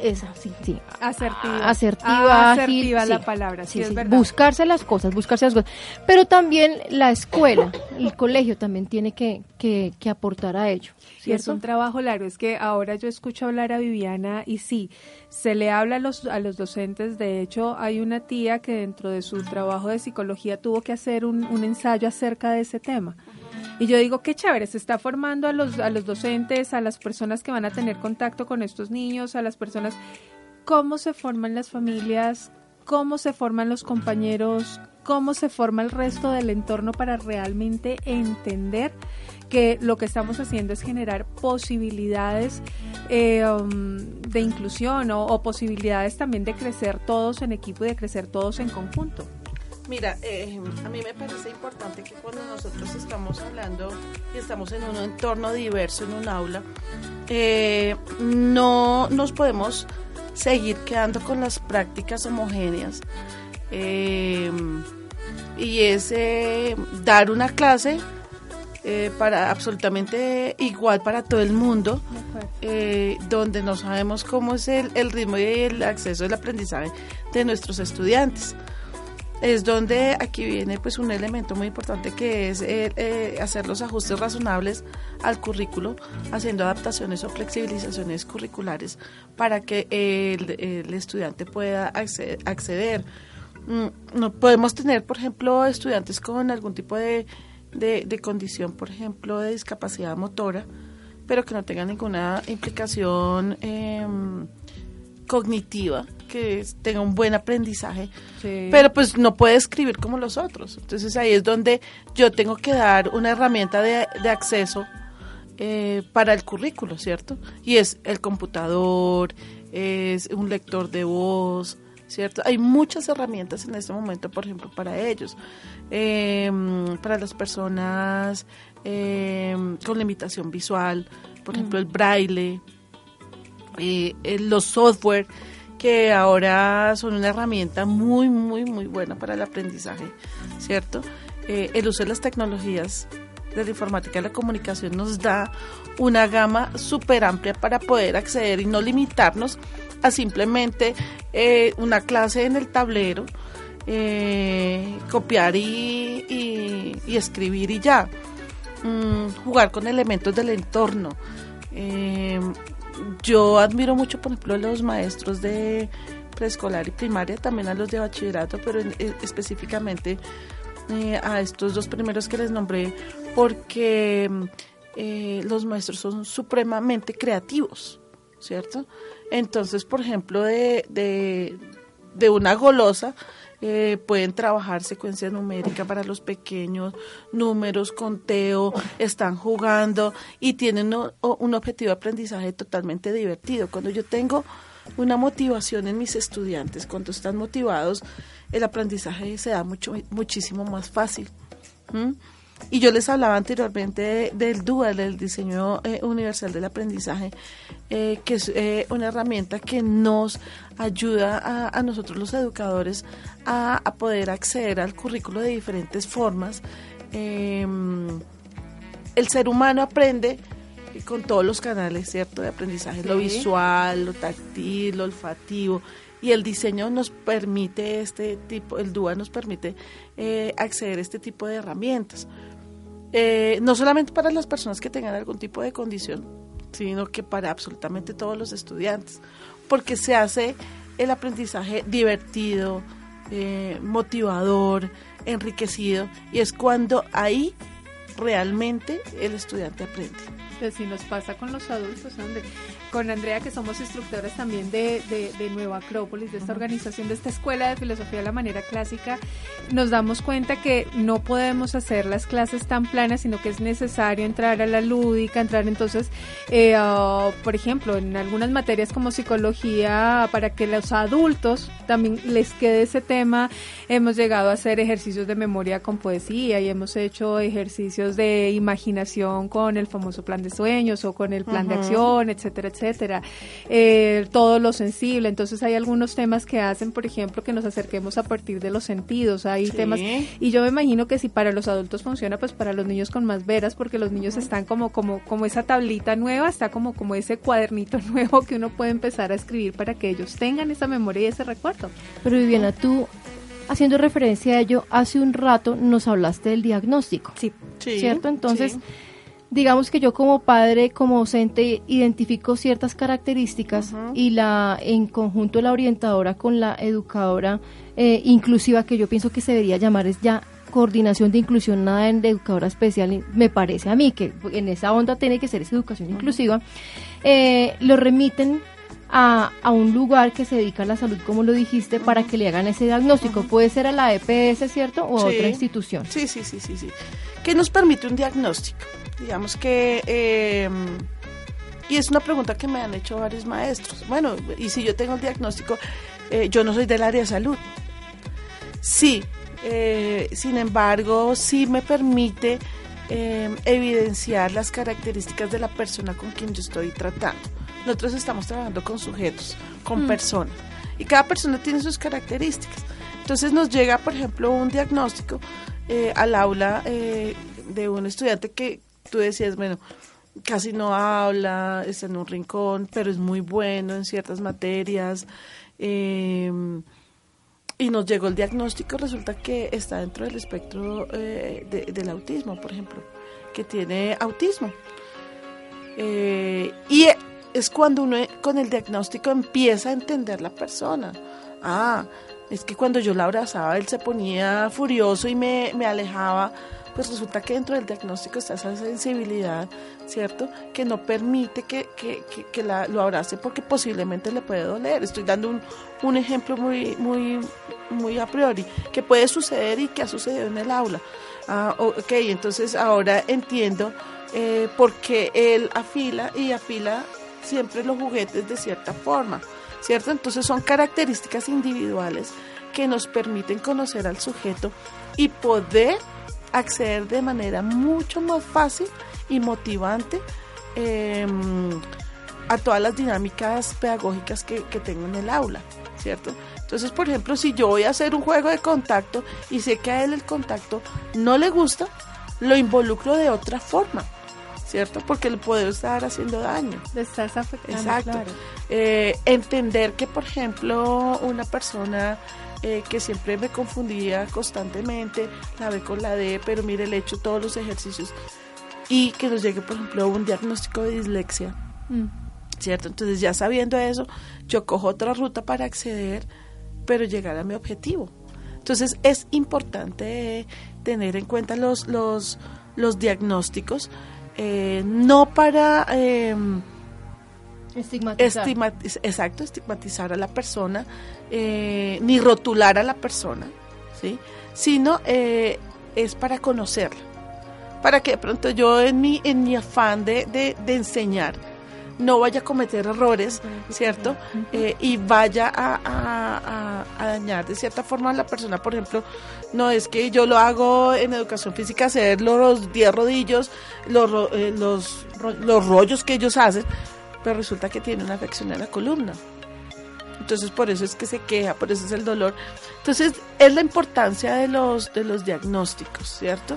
esa, sí, sí. Asertiva. Asertiva, asertiva ágil, la sí. palabra, sí, Sí, es verdad. Buscarse las cosas, buscarse las cosas. Pero también la escuela, el colegio también tiene que, que, que aportar a ello. Sí, es un trabajo largo. Es que ahora yo escucho hablar a Viviana y sí, se le habla a los, a los docentes. De hecho, hay una tía que dentro de su trabajo de psicología tuvo que hacer un, un ensayo acerca de ese tema. Y yo digo, qué chévere, se está formando a los, a los docentes, a las personas que van a tener contacto con estos niños, a las personas, cómo se forman las familias, cómo se forman los compañeros, cómo se forma el resto del entorno para realmente entender que lo que estamos haciendo es generar posibilidades eh, um, de inclusión o, o posibilidades también de crecer todos en equipo y de crecer todos en conjunto. Mira, eh, a mí me parece importante que cuando nosotros estamos hablando y estamos en un entorno diverso, en un aula, eh, no nos podemos seguir quedando con las prácticas homogéneas. Eh, y es dar una clase eh, para absolutamente igual para todo el mundo, eh, donde no sabemos cómo es el, el ritmo y el acceso al aprendizaje de nuestros estudiantes es donde aquí viene pues un elemento muy importante que es eh, eh, hacer los ajustes razonables al currículo, haciendo adaptaciones o flexibilizaciones curriculares para que el, estudiante pueda acceder. acceder. Mm, No podemos tener, por ejemplo, estudiantes con algún tipo de, de, de condición, por ejemplo, de discapacidad motora, pero que no tengan ninguna implicación em, cognitiva, que tenga un buen aprendizaje, pero pues no puede escribir como los otros. Entonces ahí es donde yo tengo que dar una herramienta de, de acceso eh, para el currículo, ¿cierto? Y es el computador, es un lector de voz, ¿cierto? Hay muchas herramientas en este momento, por ejemplo, para ellos. Eh, para las personas eh, con limitación visual, por ejemplo, el braille, eh, eh, los software que ahora son una herramienta muy, muy, muy buena para el aprendizaje, ¿cierto? Eh, el uso de las tecnologías de la informática y la comunicación nos da una gama súper amplia para poder acceder y no limitarnos a simplemente una clase en el tablero, copiar y, y, escribir y ya. Mm, jugar con elementos del entorno. Eh, yo admiro mucho, por ejemplo, a los maestros de preescolar y primaria, también a los de bachillerato, pero eh, específicamente a estos dos primeros que les nombré, porque los maestros son supremamente creativos, ¿cierto? Entonces, por ejemplo, de, de una golosa, eh, pueden trabajar secuencia numérica para los pequeños, números, conteo, están jugando y tienen un objetivo de aprendizaje totalmente divertido. Cuando yo tengo una motivación en mis estudiantes, cuando están motivados, el aprendizaje se da mucho, muchísimo más fácil. Y yo les hablaba anteriormente del DUA, del diseño eh, universal del aprendizaje, eh, que es eh, una herramienta que nos ayuda a, nosotros los educadores a, poder acceder al currículo de diferentes formas. Em, el ser humano aprende con todos los canales, ¿cierto? De aprendizaje, lo visual, lo táctil, lo olfativo. Y el diseño nos permite este tipo, el DUA nos permite acceder a este tipo de herramientas. Eh, no solamente para las personas que tengan algún tipo de condición, sino que para absolutamente todos los estudiantes, porque se hace el aprendizaje divertido, eh, motivador, enriquecido, y es cuando ahí realmente el estudiante aprende. Si nos pasa con los adultos, con Andrea, que somos instructores también de, de, Nueva Acrópolis, de esta organización, de esta escuela de filosofía de la manera clásica, nos damos cuenta que no podemos hacer las clases tan planas, sino que es necesario entrar a la lúdica, entrar entonces, eh, por ejemplo, en algunas materias como psicología, para que los adultos también les quede ese tema, hemos llegado a hacer ejercicios de memoria con poesía y hemos hecho ejercicios de imaginación con el famoso plan de sueños o con el plan de acción, etcétera, etcétera eh, todo lo sensible. Entonces hay algunos temas que hacen, por ejemplo, que nos acerquemos a partir de los sentidos. Hay temas y yo me imagino que si para los adultos funciona, pues para los niños con más veras, porque los niños están como como como esa tablita nueva, está como como ese cuadernito nuevo que uno puede empezar a escribir para que ellos tengan esa memoria y ese recuerdo. Pero Viviana, tú haciendo referencia a ello, hace un rato nos hablaste del diagnóstico. Sí. ¿Cierto? Entonces, digamos que yo como padre, como docente, identifico ciertas características y la en conjunto la orientadora con la educadora eh, inclusiva, que yo pienso que se debería llamar es ya coordinación de inclusión, nada de educadora especial, me parece a mí que en esa onda tiene que ser esa educación inclusiva, eh, lo remiten a, a, un lugar que se dedica a la salud, como lo dijiste, para que le hagan ese diagnóstico. Puede ser a la EPS, ¿cierto? O a otra institución. Sí, sí, sí, sí, sí. ¿Qué nos permite un diagnóstico? Digamos que... Em, y es una pregunta que me han hecho varios maestros. Bueno, y si yo tengo el diagnóstico, eh, yo no soy del área de salud. Sí, eh, sin embargo, sí me permite em, evidenciar las características de la persona con quien yo estoy tratando. Nosotros estamos trabajando con sujetos, con mm. personas, y cada persona tiene sus características. Entonces nos llega, por ejemplo, un diagnóstico eh, al aula de un estudiante que, tú decías, bueno, casi no habla, está en un rincón, pero es muy bueno en ciertas materias. Em, y nos llegó el diagnóstico, resulta que está dentro del espectro eh, del autismo, por ejemplo, que tiene autismo. Eh, y es cuando uno con el diagnóstico empieza a entender la persona. Ah, es que cuando yo la abrazaba, él se ponía furioso y me, me alejaba pues resulta que dentro del diagnóstico está esa sensibilidad, ¿cierto? Que no permite que, que, que, la, lo abrace porque posiblemente le puede doler. Estoy dando un, un ejemplo muy, muy, muy a priori, que puede suceder y que ha sucedido en el aula. Ah, ok, entonces ahora entiendo eh, por qué él afila y afila siempre los juguetes de cierta forma, ¿cierto? Entonces son características individuales que nos permiten conocer al sujeto y poder acceder de manera mucho más fácil y motivante em, a todas las dinámicas pedagógicas que, tengo en el aula, ¿cierto? Entonces, por ejemplo, si yo voy a hacer un juego de contacto y sé que a él el contacto no le gusta, lo involucro de otra forma, ¿cierto? Porque le puedo estar haciendo daño. De estar afectando, Exacto. Eh, entender que, por ejemplo, una persona eh, que siempre me confundía constantemente, la B con la D, pero mire, le he hecho todos los ejercicios y que nos llegue, por ejemplo, un diagnóstico de dislexia. Mm. ¿Cierto? Entonces, ya sabiendo eso, yo cojo otra ruta para acceder, pero llegar a mi objetivo. Entonces, es importante tener en cuenta los, los, los diagnósticos, eh, no para... Eh, Estigmatizar. exacto, estigmatizar a la persona, eh, ni rotular a la persona, ¿sí? sino eh, es para conocerla. Para que de pronto yo en mi, en mi afán de, de, enseñar no vaya a cometer errores, ¿cierto? Eh, y vaya a, a, dañar de cierta forma a la persona. Por ejemplo, no es que yo lo hago en educación física, hacer los 10 rodillos, los, los, los rollos que ellos hacen, pero resulta que tiene una afección en la columna. Entonces por eso es que se queja, por eso es el dolor. Entonces es la importancia de los, de los diagnósticos, ¿cierto?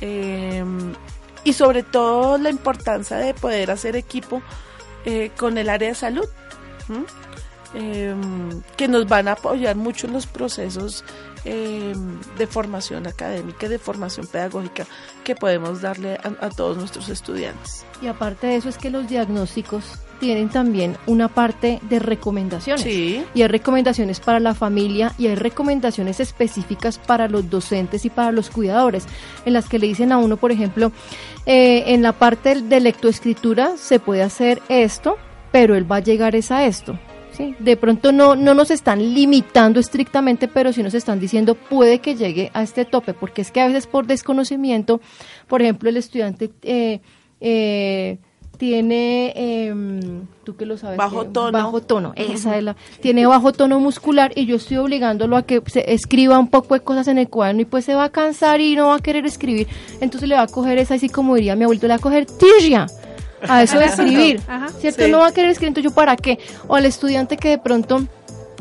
Em, y sobre todo la importancia de poder hacer equipo eh, con el área de salud, em, que nos van a apoyar mucho en los procesos em, de formación académica y de formación pedagógica que podemos darle a todos nuestros estudiantes. Y aparte de eso es que los diagnósticos tienen también una parte de recomendaciones. Sí. Y hay recomendaciones para la familia y hay recomendaciones específicas para los docentes y para los cuidadores, en las que le dicen a uno, por ejemplo, eh, en la parte de lectoescritura se puede hacer esto, pero él va a llegar es a esto. ¿sí? De pronto no, no nos están limitando estrictamente, pero sí nos están diciendo puede que llegue a este tope, porque es que a veces por desconocimiento, por ejemplo, el estudiante... Eh, eh, tiene, eh, tú que lo sabes, bajo tono. Bajo tono, esa es la, tiene bajo tono muscular y yo estoy obligándolo a que se escriba un poco de cosas en el cuaderno y pues se va a cansar y no va a querer escribir. Entonces le va a coger esa, así como diría mi abuelo, le va a coger tirria a eso de escribir, ¿cierto? No va a querer escribir, entonces yo para qué. O al estudiante que de pronto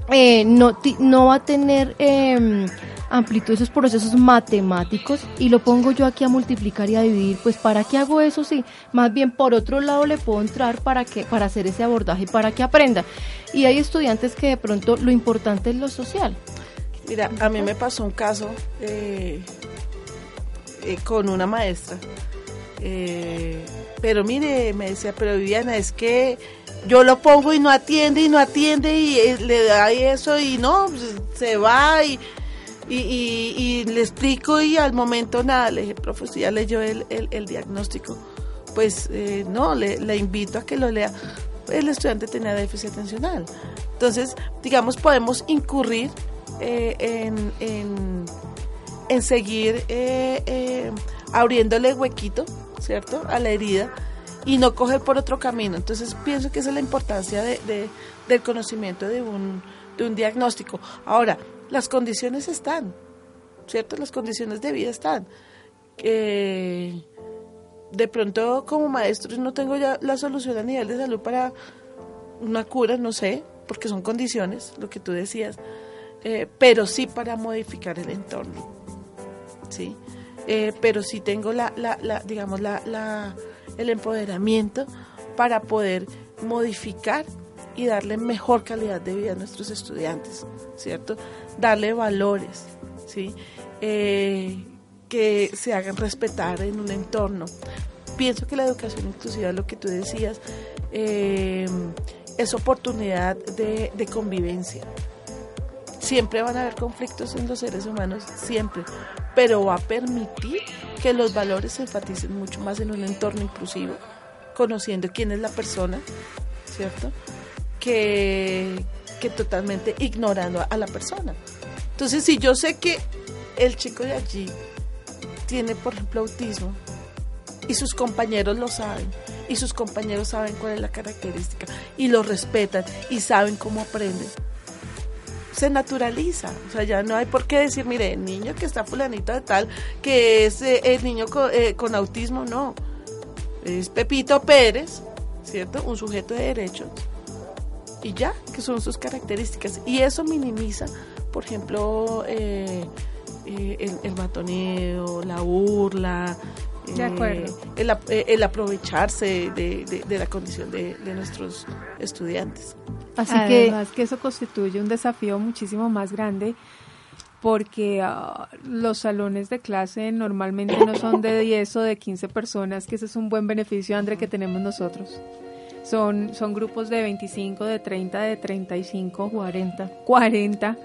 eh, no, no va a tener... Eh, amplitud esos procesos matemáticos y lo pongo yo aquí a multiplicar y a dividir, pues ¿para qué hago eso? Sí, más bien por otro lado le puedo entrar para que para hacer ese abordaje para que aprenda. Y hay estudiantes que de pronto lo importante es lo social. Mira, a mí me pasó un caso eh, eh, con una maestra. Eh, pero mire, me decía, pero Viviana, es que yo lo pongo y no atiende y no atiende y le da eso y no, pues, se va y y, le explico y al momento nada, le dije, profe, si ya leyó el, diagnóstico, pues eh, no, le, invito a que lo lea. El estudiante tenía déficit atencional. Entonces, digamos, podemos incurrir eh, en, seguir eh, abriéndole huequito, ¿cierto?, a la herida y no coger por otro camino. Entonces, pienso que esa es la importancia de, del conocimiento de un, de un diagnóstico. Ahora, las condiciones están, ¿cierto? Las condiciones de vida están. de pronto como maestro no tengo ya la solución a nivel de salud para una cura, no sé, porque son condiciones, lo que tú decías, eh, pero sí para modificar el entorno, ¿sí? Eh, pero sí tengo la, la, la digamos, la, la, el empoderamiento para poder modificar y darle mejor calidad de vida a nuestros estudiantes, ¿cierto? Darle valores, ¿sí? Eh, que se hagan respetar en un entorno. Pienso que la educación inclusiva, lo que tú decías, eh, es oportunidad de, de convivencia. Siempre van a haber conflictos en los seres humanos, siempre, pero va a permitir que los valores se enfaticen mucho más en un entorno inclusivo, conociendo quién es la persona, ¿cierto? que, totalmente ignorando a la persona. Entonces, si yo sé que el chico de allí tiene, por ejemplo, autismo, y sus compañeros lo saben, y sus compañeros saben cuál es la característica, y lo respetan, y saben cómo aprenden, se naturaliza. O sea, ya no hay por qué decir, mire, el niño que está fulanito de tal, que es eh, el niño con, eh, con autismo, no. Es Pepito Pérez, ¿cierto? Un sujeto de derechos y ya, que son sus características. Y eso minimiza, por ejemplo, eh, eh, el, el, matoneo, la burla, De acuerdo. el, ap- eh, el aprovecharse de, de- de la condición de, de nuestros estudiantes. Así Además que eso constituye un desafío muchísimo más grande porque ah, los salones de clase normalmente no son de 10 o de 15 personas, que ese es un buen beneficio, André, que tenemos nosotros. Son, son grupos de 25, de 30, de 35, que 40. 40.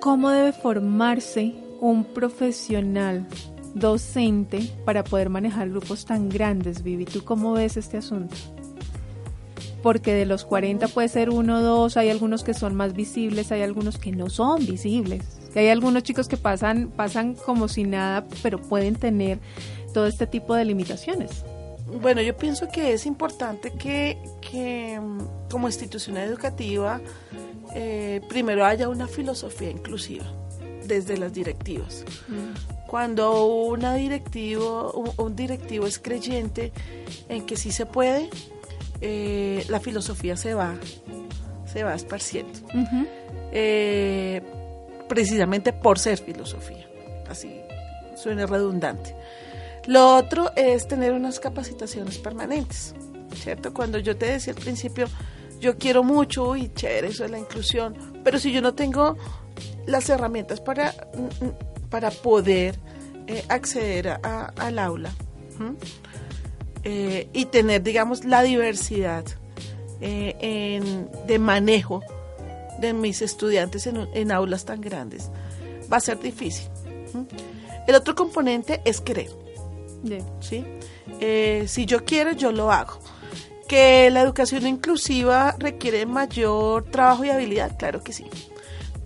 ¿Cómo debe formarse un profesional docente para poder manejar grupos tan grandes, Vivi? ¿Tú cómo ves este asunto? Porque de los 40 puede ser uno o dos, hay algunos que son más visibles, hay algunos que no son visibles. Que hay algunos chicos que pasan, pasan como si nada, pero pueden tener todo este tipo de limitaciones. Bueno, yo pienso que es importante que, que, mm, como institución educativa eh, primero haya una filosofía inclusiva desde las directivas. Cuando una directivo, un, un directivo es creyente en que sí se puede, eh, la filosofía se va, se va esparciendo. Eh, precisamente por ser filosofía. Así suena redundante. Lo otro es tener unas capacitaciones permanentes, ¿cierto? Cuando yo te decía al principio, yo quiero mucho y chévere, eso es la inclusión, pero si yo no tengo las herramientas para, mm, mm, para poder eh, acceder a- al aula eh, y tener, digamos, la diversidad eh, en- de manejo de mis estudiantes en, en aulas tan grandes, va a ser difícil. El otro componente es querer. ¿Sí? Eh, si yo quiero, yo lo hago. Que la educación inclusiva requiere mayor trabajo y habilidad, claro que sí.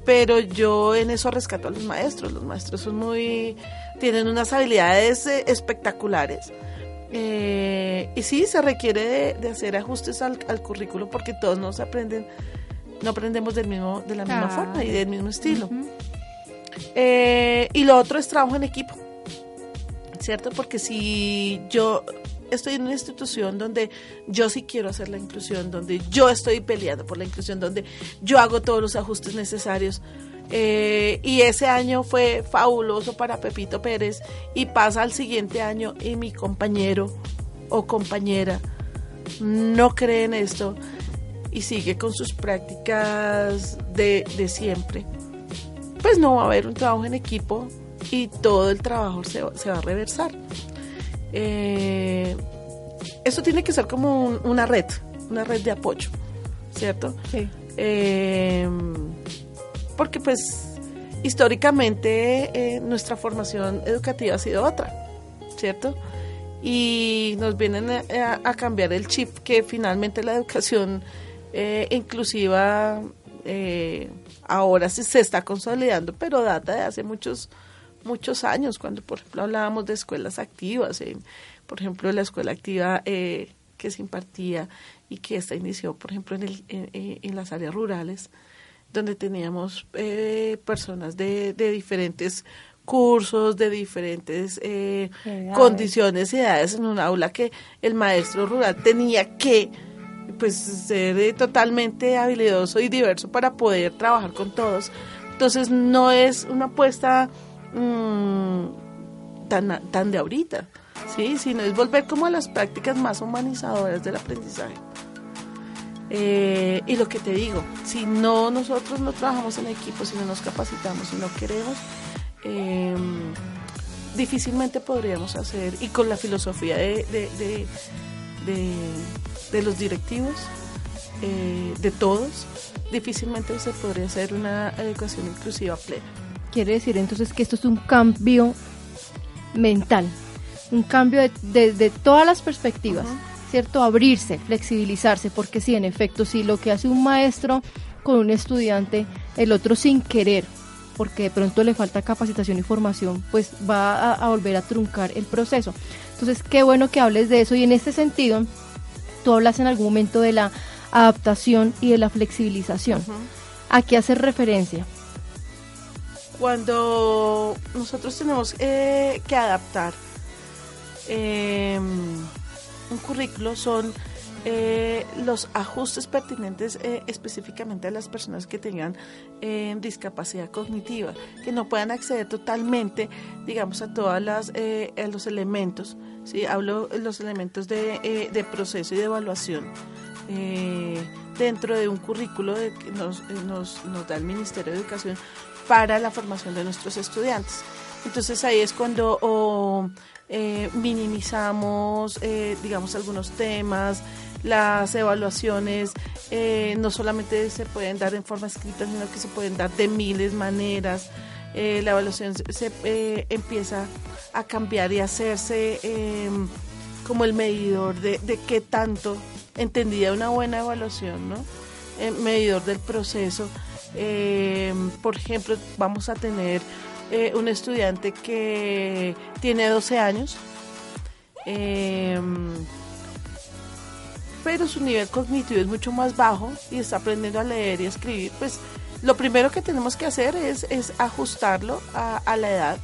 Pero yo en eso rescato a los maestros. Los maestros son muy, tienen unas habilidades eh, espectaculares. Eh, y sí, se requiere de, de hacer ajustes al, al currículo porque todos nos aprenden, no aprendemos del mismo, de la misma forma y del mismo estilo. Eh, y lo otro es trabajo en equipo, ¿cierto? Porque si yo estoy en una institución donde yo sí quiero hacer la inclusión, donde yo estoy peleando por la inclusión, donde yo hago todos los ajustes necesarios, eh, y ese año fue fabuloso para Pepito Pérez, y pasa al siguiente año y mi compañero o compañera no cree en esto y sigue con sus prácticas de, de siempre pues no va a haber un trabajo en equipo y todo el trabajo se, va- se va a reversar. Eh, eso tiene que ser como un- una red, una red de apoyo, ¿cierto? Sí. Eh, porque pues históricamente eh, nuestra formación educativa ha sido otra, ¿cierto? Y nos vienen a, a- cambiar el chip que finalmente la educación inclusiva ahora sí se está consolidando, pero data de hace muchos muchos años, cuando por ejemplo hablábamos de escuelas activas, en, por ejemplo la escuela activa eh, que se impartía y que esta inició, por ejemplo, en, el, en, en- en las áreas rurales, donde teníamos eh, personas de, de diferentes cursos, de diferentes eh, condiciones y edades en un aula que el maestro rural tenía que pues ser eh, totalmente habilidoso y diverso para poder trabajar con todos. Entonces no es una apuesta mm, tan, tan de ahorita, ¿sí? sino es volver como a las prácticas más humanizadoras del aprendizaje. Eh, y lo que te digo, si no nosotros no trabajamos en equipo, si no nos capacitamos, si no queremos, eh, difícilmente podríamos hacer, y con la filosofía de, de- de los directivos, eh, de todos, difícilmente se podría hacer una educación inclusiva plena. Quiere decir entonces que esto es un cambio mental, un cambio de, de- de todas las perspectivas. ¿cierto? Abrirse, flexibilizarse, porque sí, en efecto, sí, lo que hace un maestro con un estudiante, el otro sin querer, porque de pronto le falta capacitación y formación, pues va a, a volver a truncar el proceso. Entonces, qué bueno que hables de eso y en este sentido, tú hablas en algún momento de la adaptación y de la flexibilización. ¿A qué haces referencia? Cuando nosotros tenemos eh, que adaptar eh, un currículo son eh, los ajustes pertinentes eh, específicamente a las personas que tengan eh, discapacidad cognitiva, que no puedan acceder totalmente, digamos, a todas las los elementos. ¿sí? Hablo los elementos de, de proceso y de evaluación dentro de un currículo que nos, nos, nos da el Ministerio de Educación para la formación de nuestros estudiantes. Entonces ahí es cuando minimizamos, digamos, algunos temas, las evaluaciones eh, no solamente se pueden dar en forma escrita, sino que se pueden dar de miles maneras. Eh, la evaluación se eh, empieza a cambiar y hacerse em, como el medidor de, de, qué tanto entendía una buena evaluación, ¿no? medidor del proceso. Em, por ejemplo, vamos a tener un estudiante que tiene 12 años. Eh, pero su nivel cognitivo es mucho más bajo y está aprendiendo a leer y escribir, pues lo primero que tenemos que hacer es, ajustarlo a, la edad,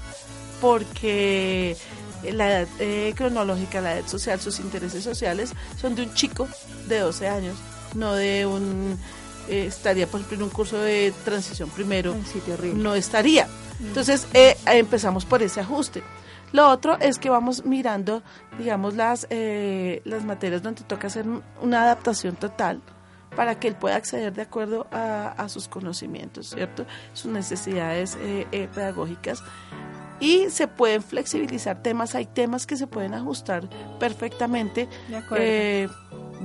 porque la edad eh, cronológica, la edad social, sus intereses sociales son de un chico de 12 años, no de un... Eh, estaría, por ejemplo, en un curso de transición primero, no estaría. Mm. Entonces, eh, empezamos por ese ajuste. Lo otro es que vamos mirando, digamos, las, eh, las materias donde toca hacer una adaptación total para que él pueda acceder de acuerdo a, sus conocimientos, ¿cierto? Sus necesidades eh, eh, pedagógicas. Y se pueden flexibilizar temas, hay temas que se pueden ajustar perfectamente. De acuerdo.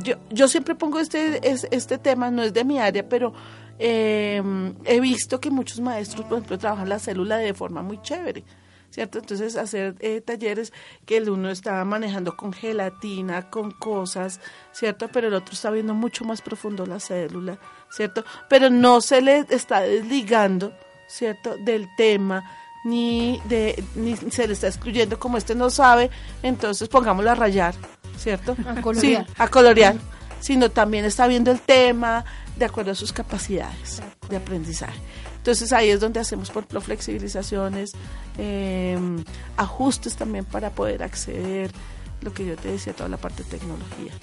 yo, yo siempre pongo este, este tema, no es de mi área, pero he visto que muchos maestros, por ejemplo, trabajan la célula de forma muy chévere. ¿cierto? Entonces hacer eh, talleres que el uno está manejando con gelatina, con cosas, ¿cierto? Pero el otro está viendo mucho más profundo la célula, ¿cierto? Pero no se le está desligando, ¿cierto? Del tema, ni, de, ni se le está excluyendo como este no sabe, entonces pongámoslo a rayar, ¿cierto? A colorear. Sí, a colorear, sino también está viendo el tema de acuerdo a sus capacidades de aprendizaje. Entonces ahí es donde hacemos, por flexibilizaciones, em, ajustes también para poder acceder, lo que yo te decía, toda la parte de tecnología.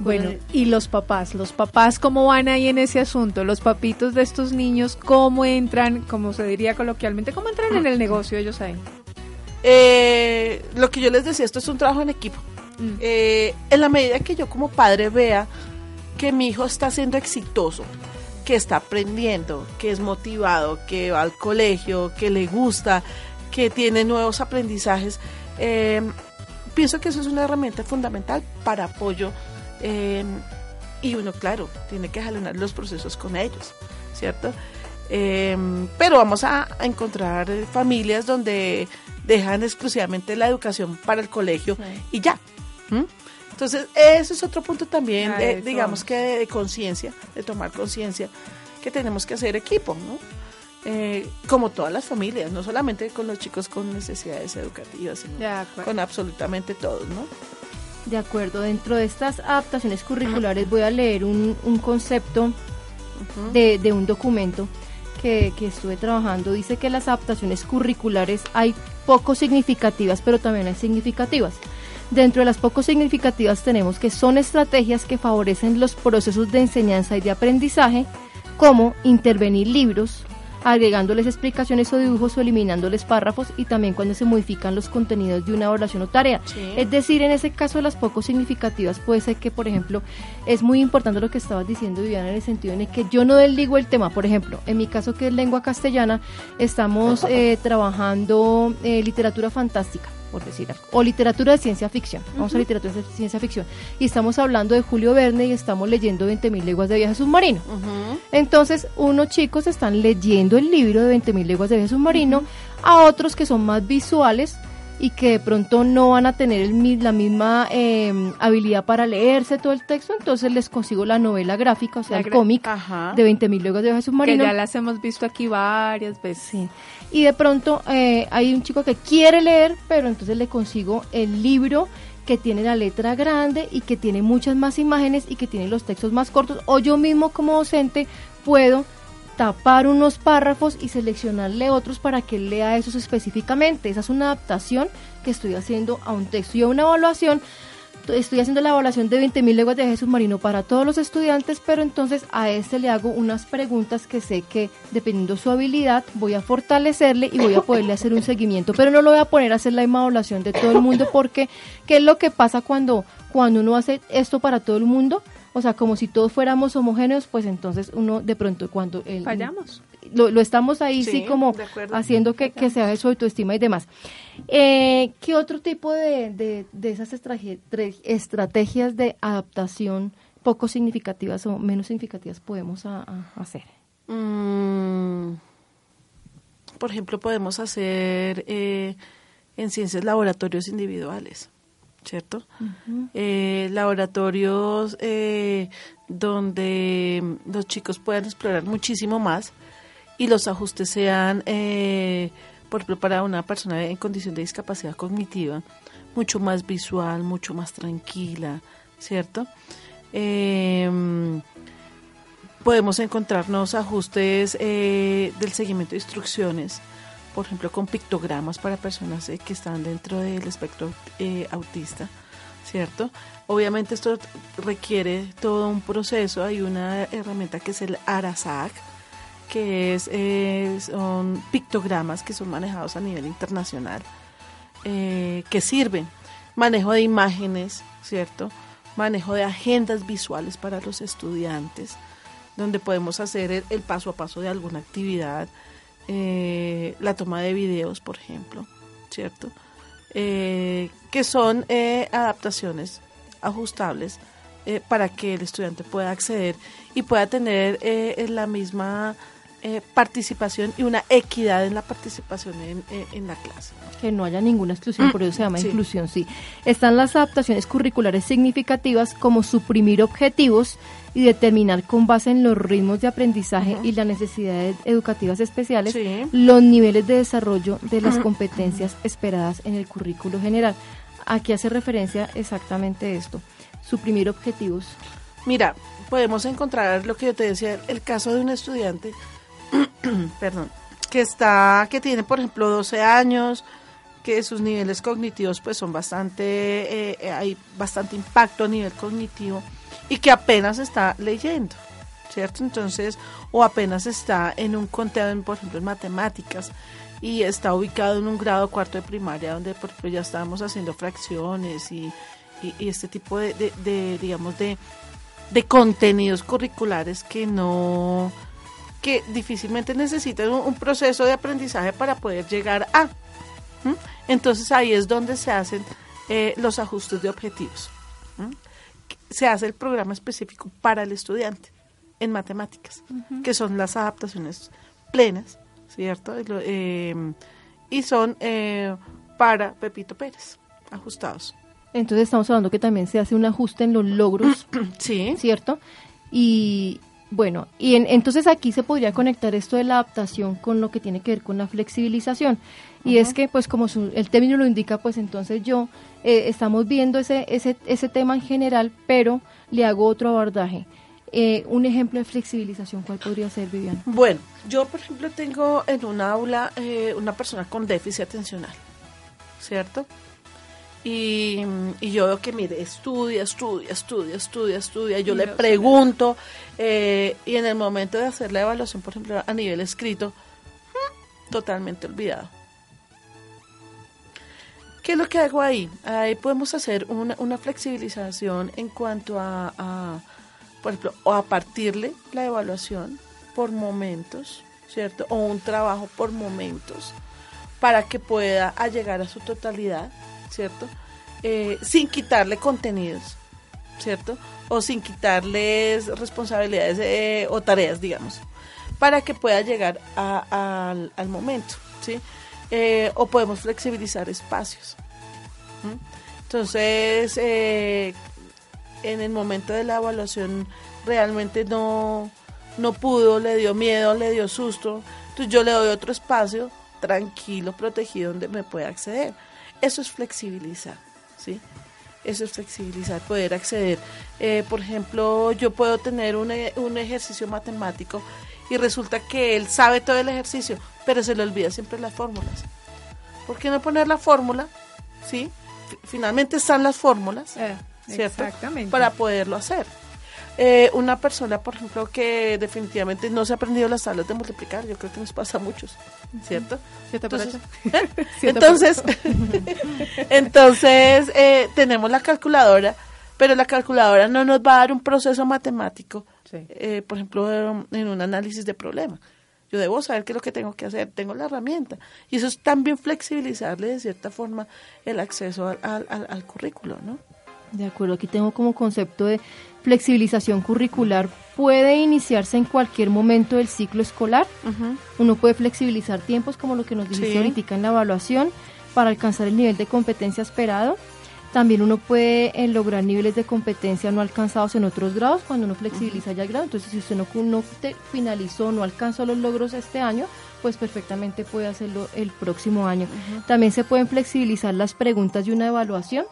Bueno, y los papás, los papás, ¿cómo van ahí en ese asunto? Los papitos de estos niños, ¿cómo entran, como se diría coloquialmente, cómo entran en el negocio ellos ahí? Eh, lo que yo les decía, esto es un trabajo en equipo. Mm. Eh, en la medida que yo como padre vea que mi hijo está siendo exitoso, que está aprendiendo, que es motivado, que va al colegio, que le gusta, que tiene nuevos aprendizajes. Em, pienso que eso es una herramienta fundamental para apoyo em, y uno, claro, tiene que jalonar los procesos con ellos, ¿cierto? Em, pero vamos a, encontrar familias donde dejan exclusivamente la educación para el colegio y ya. Entonces, ese es otro punto también, de, digamos que de, conciencia, de tomar conciencia, que tenemos que hacer equipo, ¿no? Eh, como todas las familias, no solamente con los chicos con necesidades educativas, sino con absolutamente todos, ¿no? De acuerdo, dentro de estas adaptaciones curriculares voy a leer un, concepto de, de, un documento que, que, estuve trabajando. Dice que las adaptaciones curriculares hay poco significativas, pero también hay significativas. Dentro de las poco significativas tenemos que son estrategias que favorecen los procesos de enseñanza y de aprendizaje, como intervenir libros, agregándoles explicaciones o dibujos o eliminándoles párrafos y también cuando se modifican los contenidos de una oración o tarea. Es decir, en ese caso las poco significativas puede ser que, por ejemplo, es muy importante lo que estabas diciendo, Viviana, en el sentido en el que yo no desligo el tema. Por ejemplo, en mi caso que es lengua castellana, estamos eh, trabajando eh, literatura fantástica por decir algo, o literatura de ciencia ficción, vamos a literatura de ciencia ficción, y estamos hablando de Julio Verne y estamos leyendo 20.000 leguas de viaje submarino. Entonces, unos chicos están leyendo el libro de 20.000 leguas de viaje submarino, a otros que son más visuales, y que de pronto no van a tener el, la misma em, habilidad para leerse todo el texto, entonces les consigo la novela gráfica, o sea, el cómic de 20.000 leguas de viaje submarino. Que ya las hemos visto aquí varias veces. Sí y de pronto eh, hay un chico que quiere leer, pero entonces le consigo el libro que tiene la letra grande y que tiene muchas más imágenes y que tiene los textos más cortos, o yo mismo como docente puedo tapar unos párrafos y seleccionarle otros para que lea esos específicamente. Esa es una adaptación que estoy haciendo a un texto y a una evaluación estoy haciendo la evaluación de 20.000 leguas de viaje submarino para todos los estudiantes, pero entonces a este le hago unas preguntas que sé que dependiendo su habilidad voy a fortalecerle y voy a poderle hacer un seguimiento, pero no lo voy a poner a hacer la misma evaluación de todo el mundo porque ¿qué es lo que pasa cuando cuando uno hace esto para todo el mundo? O sea, como si todos fuéramos homogéneos, pues entonces uno de pronto cuando el, Fallamos. Lo, lo estamos ahí sí, Sí, como de haciendo que, que se haga su autoestima y demás. Eh, ¿Qué otro tipo de, de, de esas estrategias de adaptación poco significativas o menos significativas podemos a- a hacer? Mm, por ejemplo, podemos hacer eh, en ciencias laboratorios individuales, ¿cierto? Eh, laboratorios eh, donde los chicos puedan explorar muchísimo más y los ajustes sean, eh, por ejemplo, para una persona en condición de discapacidad cognitiva, mucho más visual, mucho más tranquila, ¿cierto? Em, podemos encontrarnos ajustes eh, del seguimiento de instrucciones, por ejemplo, con pictogramas para personas eh, que están dentro del espectro eh, autista, ¿cierto? Obviamente esto requiere todo un proceso, hay una herramienta que es el ARASAC, que es, eh, son pictogramas que son manejados a nivel internacional, que sirven, manejo de imágenes, ¿cierto? Manejo de agendas visuales para los estudiantes, donde podemos hacer el paso a paso de alguna actividad, eh, la toma de videos, por ejemplo, ¿cierto? Eh, que son eh, adaptaciones ajustables eh, para que el estudiante pueda acceder y pueda tener eh, la misma eh, participación y una equidad en la participación en, en la clase. Que no haya ninguna exclusión, por eso se llama Sí. inclusión, sí. Están las adaptaciones curriculares significativas como suprimir objetivos y determinar con base en los ritmos de aprendizaje y las necesidades educativas especiales Sí. los niveles de desarrollo de las competencias esperadas en el currículo general. Aquí hace referencia exactamente esto, suprimir objetivos. Mira, podemos encontrar lo que yo te decía, el caso de un estudiante, perdón, que está, que tiene, por ejemplo, 12 años, que sus niveles cognitivos pues son bastante, eh, eh, hay bastante impacto a nivel cognitivo y que apenas está leyendo, ¿cierto? Entonces, o apenas está en un conteo, en, por ejemplo, en matemáticas y está ubicado en un grado cuarto de primaria donde por ejemplo ya estábamos haciendo fracciones y, y- este tipo de- de, digamos, de, de contenidos curriculares que no que difícilmente necesitan un, un proceso de aprendizaje para poder llegar a entonces ahí es donde se hacen eh, los ajustes de objetivos se hace el programa específico para el estudiante en matemáticas que son las adaptaciones plenas cierto Y eh, y son eh, para Pepito Pérez ajustados. Entonces estamos hablando que también se hace un ajuste en los logros sí. ¿cierto? Y bueno, y en- entonces aquí se podría conectar esto de la adaptación con lo que tiene que ver con la flexibilización. Y es que, pues como su- el término lo indica, pues entonces yo eh, estamos viendo ese, ese, ese tema en general, pero le hago otro abordaje. Eh, un ejemplo de flexibilización, ¿cuál podría ser, Viviana? Bueno, yo por ejemplo tengo en un aula eh, una persona con déficit atencional, ¿cierto? Y, y yo veo que, mire, estudia, estudia, estudia, estudia, estudia. Yo le pregunto eh, y en el momento de hacer la evaluación, por ejemplo, a nivel escrito, mm, totalmente olvidado. ¿Qué es lo que hago ahí? Ahí podemos hacer una, una flexibilización en cuanto a, a, por ejemplo, o a partirle la evaluación por momentos, ¿cierto? O un trabajo por momentos para que pueda llegar a su totalidad, ¿cierto? Eh, sin quitarle contenidos, ¿cierto? O sin quitarles responsabilidades eh, o tareas, digamos, para que pueda llegar a- al, momento, ¿sí? Eh, o podemos flexibilizar espacios. ¿m? Entonces, en el momento de la evaluación realmente no, no pudo, le dio miedo, le dio susto. Entonces yo le doy otro espacio tranquilo, protegido, donde me pueda acceder. Eso es flexibilizar, ¿sí? Eso es flexibilizar, poder acceder. Eh, por ejemplo, yo puedo tener un, e- un ejercicio matemático y resulta que él sabe todo el ejercicio, pero se le olvida siempre las fórmulas. ¿Por qué no poner la fórmula? ¿Sí? Finalmente están las fórmulas. Eh, ¿cierto? Exactamente. Para poderlo hacer. Eh, una persona, por ejemplo, que definitivamente no se ha aprendido las tablas de multiplicar, yo creo que nos pasa a muchos, ¿cierto? Entonces. ¿eh? Entonces, entonces eh, tenemos la calculadora, pero la calculadora no nos va a dar un proceso matemático, Sí. eh, por ejemplo, eh, en un análisis de problema. Yo debo saber qué es lo que tengo que hacer, tengo la herramienta. Y eso es también flexibilizarle de cierta forma el acceso al, al- al currículo, ¿no? De acuerdo, aquí tengo como concepto de flexibilización curricular. Puede iniciarse en cualquier momento del ciclo escolar. Uno puede flexibilizar tiempos, como lo que nos dijiste Sí. ahorita en la evaluación, para alcanzar el nivel de competencia esperado. También uno puede eh, lograr niveles de competencia no alcanzados en otros grados cuando uno flexibiliza ya el grado. Entonces, si usted no, no te- finalizó, no alcanzó los logros este año, pues perfectamente puede hacerlo el próximo año. También se pueden flexibilizar las preguntas de una evaluación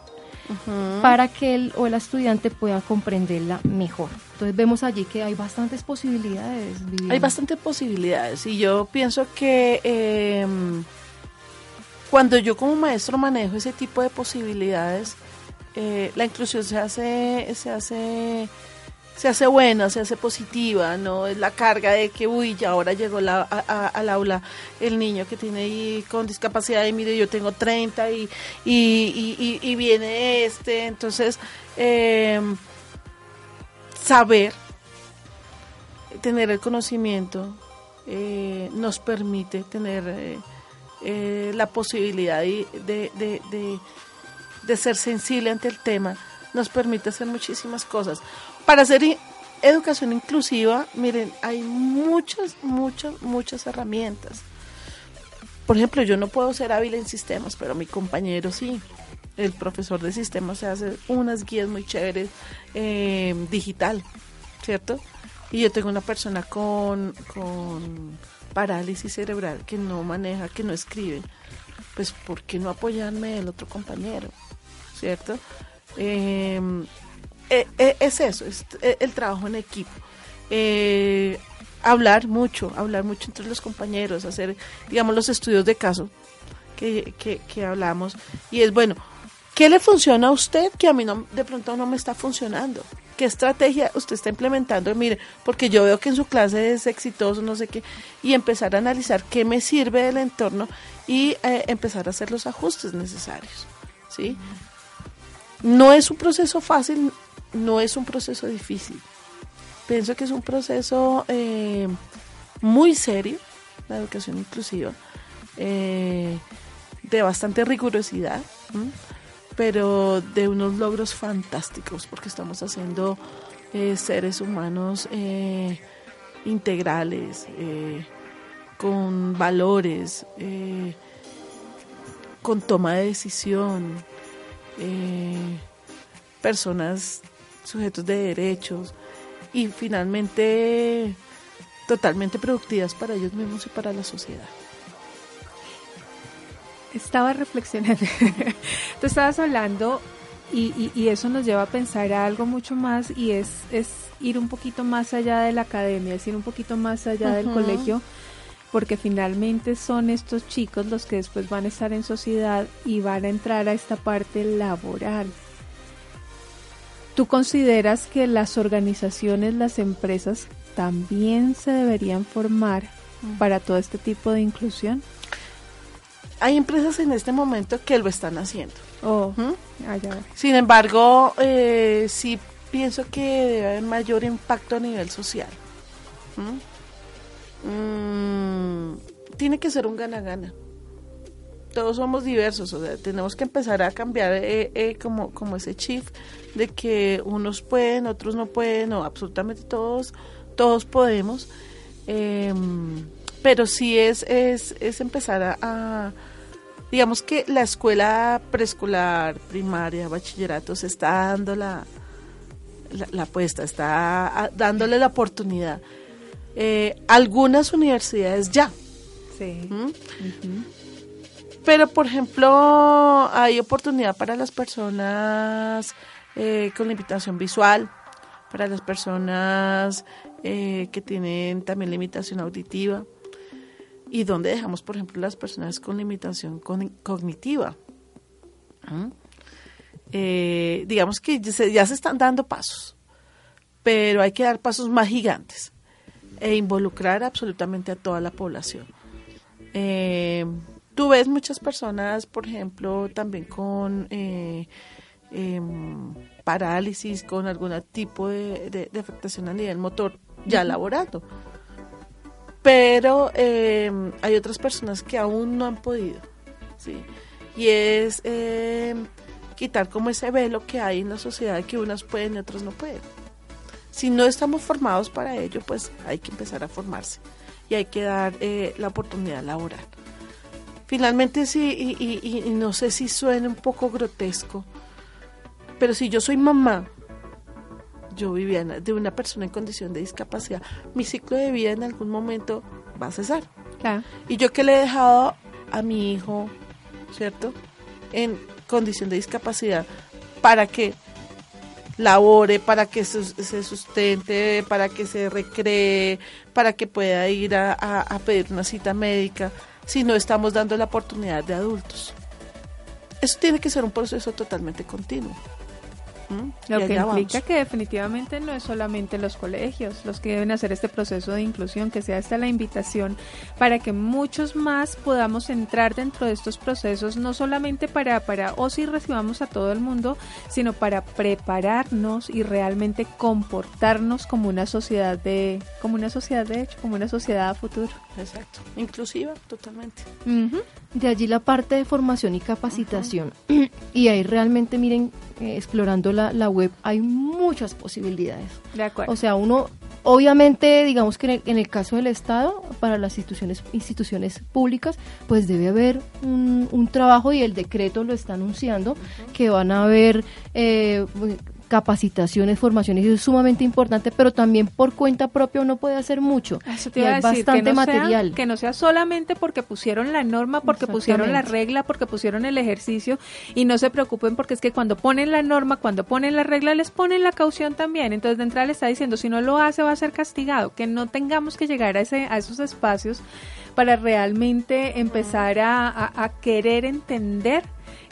para que el o el estudiante pueda comprenderla mejor. Entonces vemos allí que hay bastantes posibilidades. Viviana. Hay bastantes posibilidades y yo pienso que eh, cuando yo como maestro manejo ese tipo de posibilidades, eh, la inclusión se hace, se hace, se hace buena, se hace positiva, no es la carga de que uy ya ahora llegó la, a- al aula el niño que tiene ahí con discapacidad y mire yo tengo 30 y, y, y, viene este, entonces eh, saber tener el conocimiento eh, nos permite tener eh, eh, la posibilidad de- de- de ser sensible ante el tema, nos permite hacer muchísimas cosas. Para hacer educación inclusiva, miren, hay muchas, muchas, muchas herramientas. Por ejemplo, yo no puedo ser hábil en sistemas, pero mi compañero sí. El profesor de sistemas se hace unas guías muy chéveres eh, digital, ¿cierto? Y yo tengo una persona con, con parálisis cerebral que no maneja, que no escribe. Pues, ¿por qué no apoyarme el otro compañero? ¿Cierto? Eh, eh, eh, es eso, es eh, el trabajo en equipo. Eh, hablar mucho, hablar mucho entre los compañeros, hacer, digamos, los estudios de caso que, que, hablamos. Y es bueno, ¿qué le funciona a usted que a mí no, de pronto no me está funcionando? ¿Qué estrategia usted está implementando? Mire, porque yo veo que en su clase es exitoso, no sé qué, y empezar a analizar qué me sirve del entorno y empezar a hacer los ajustes necesarios. ¿Sí? No es un proceso fácil, no es un proceso difícil. Pienso que es un proceso eh, muy serio, la educación inclusiva, eh, de bastante rigurosidad, pero de unos logros fantásticos, porque estamos haciendo eh, seres humanos integrales, con valores, con toma de decisión, personas sujetos de derechos y finalmente totalmente productivas para ellos mismos y para la sociedad. Estaba reflexionando. Tú estabas hablando y, y- y eso nos lleva a pensar a algo mucho más y es, es ir un poquito más allá de la academia, es ir un poquito más allá del colegio, porque finalmente son estos chicos los que después van a estar en sociedad y van a entrar a esta parte laboral. ¿Tú consideras que las organizaciones, las empresas también se deberían formar para todo este tipo de inclusión? Hay empresas en este momento que lo están haciendo. Oh, ¿m? allá. Sin embargo, eh, sí pienso que debe haber mayor impacto a nivel social. ¿Mm? Mm, tiene que ser un gana-gana. Todos somos diversos, o sea, tenemos que empezar a cambiar eh, eh, como, como ese chip de que unos pueden, otros no pueden, o absolutamente todos, todos podemos. Em, pero sí es, es, es empezar a, a- digamos que la escuela preescolar, primaria, bachillerato se está dando la, la, la apuesta, está ah, dándole la oportunidad. Eh, algunas universidades ya, Sí. ¿m? Pero por ejemplo hay oportunidad para las personas eh, con limitación visual, para las personas eh, que tienen también limitación auditiva. ¿Y dónde dejamos, por ejemplo, las personas con limitación cognitiva? ¿Mm? Eh, digamos que ya se, ya se están dando pasos, pero hay que dar pasos más gigantes e involucrar absolutamente a toda la población. Tú ves muchas personas, por ejemplo, también con eh, em, parálisis, con algún tipo de, de- de afectación a nivel motor ya laborando. Pero em, hay otras personas que aún no han podido, ¿sí? Y es em, quitar como ese velo que hay en la sociedad que unas pueden y otras no pueden. Si no estamos formados para ello, pues hay que empezar a formarse y hay que dar eh, la oportunidad laboral. Finalmente, sí, y, y- no sé si suena un poco grotesco, pero si yo soy mamá, yo Viviana, de una persona en condición de discapacidad, mi ciclo de vida en algún momento va a cesar. Claro. Y yo que le he dejado a mi hijo, ¿cierto? En condición de discapacidad, para que labore, para que se sustente, para que se recree, para que pueda ir a, a- a pedir una cita médica, si no estamos dando la oportunidad de adultos. Eso tiene que ser un proceso totalmente continuo. ¿Mm? Lo que implica vamos. que definitivamente no es solamente los colegios los que deben hacer este proceso de inclusión, que sea esta la invitación para que muchos más podamos entrar dentro de estos procesos, no solamente para, para o si recibamos a todo el mundo, sino para prepararnos y realmente comportarnos como una sociedad de, como una sociedad de hecho, como una sociedad a futuro. Exacto. Inclusiva, totalmente. De allí la parte de formación y capacitación. Y ahí realmente, miren, eh, explorando la, la web, hay muchas posibilidades. De acuerdo. O sea, uno, obviamente, digamos que en el, en el caso del Estado, para las instituciones, instituciones públicas, pues debe haber un, un trabajo y el decreto lo está anunciando, que van a haber eh, capacitaciones, formaciones, eso es sumamente importante, pero también por cuenta propia uno puede hacer mucho. Eso te y hay decir, bastante que no sea- material. que no sea solamente porque pusieron la norma, porque pusieron la regla, porque pusieron el ejercicio y no se preocupen porque es que cuando ponen la norma, cuando ponen la regla, les ponen la caución también. Entonces de entrada le está diciendo, si no lo hace va a ser castigado, que no tengamos que llegar a, ese, a esos espacios para realmente empezar a, a- a querer entender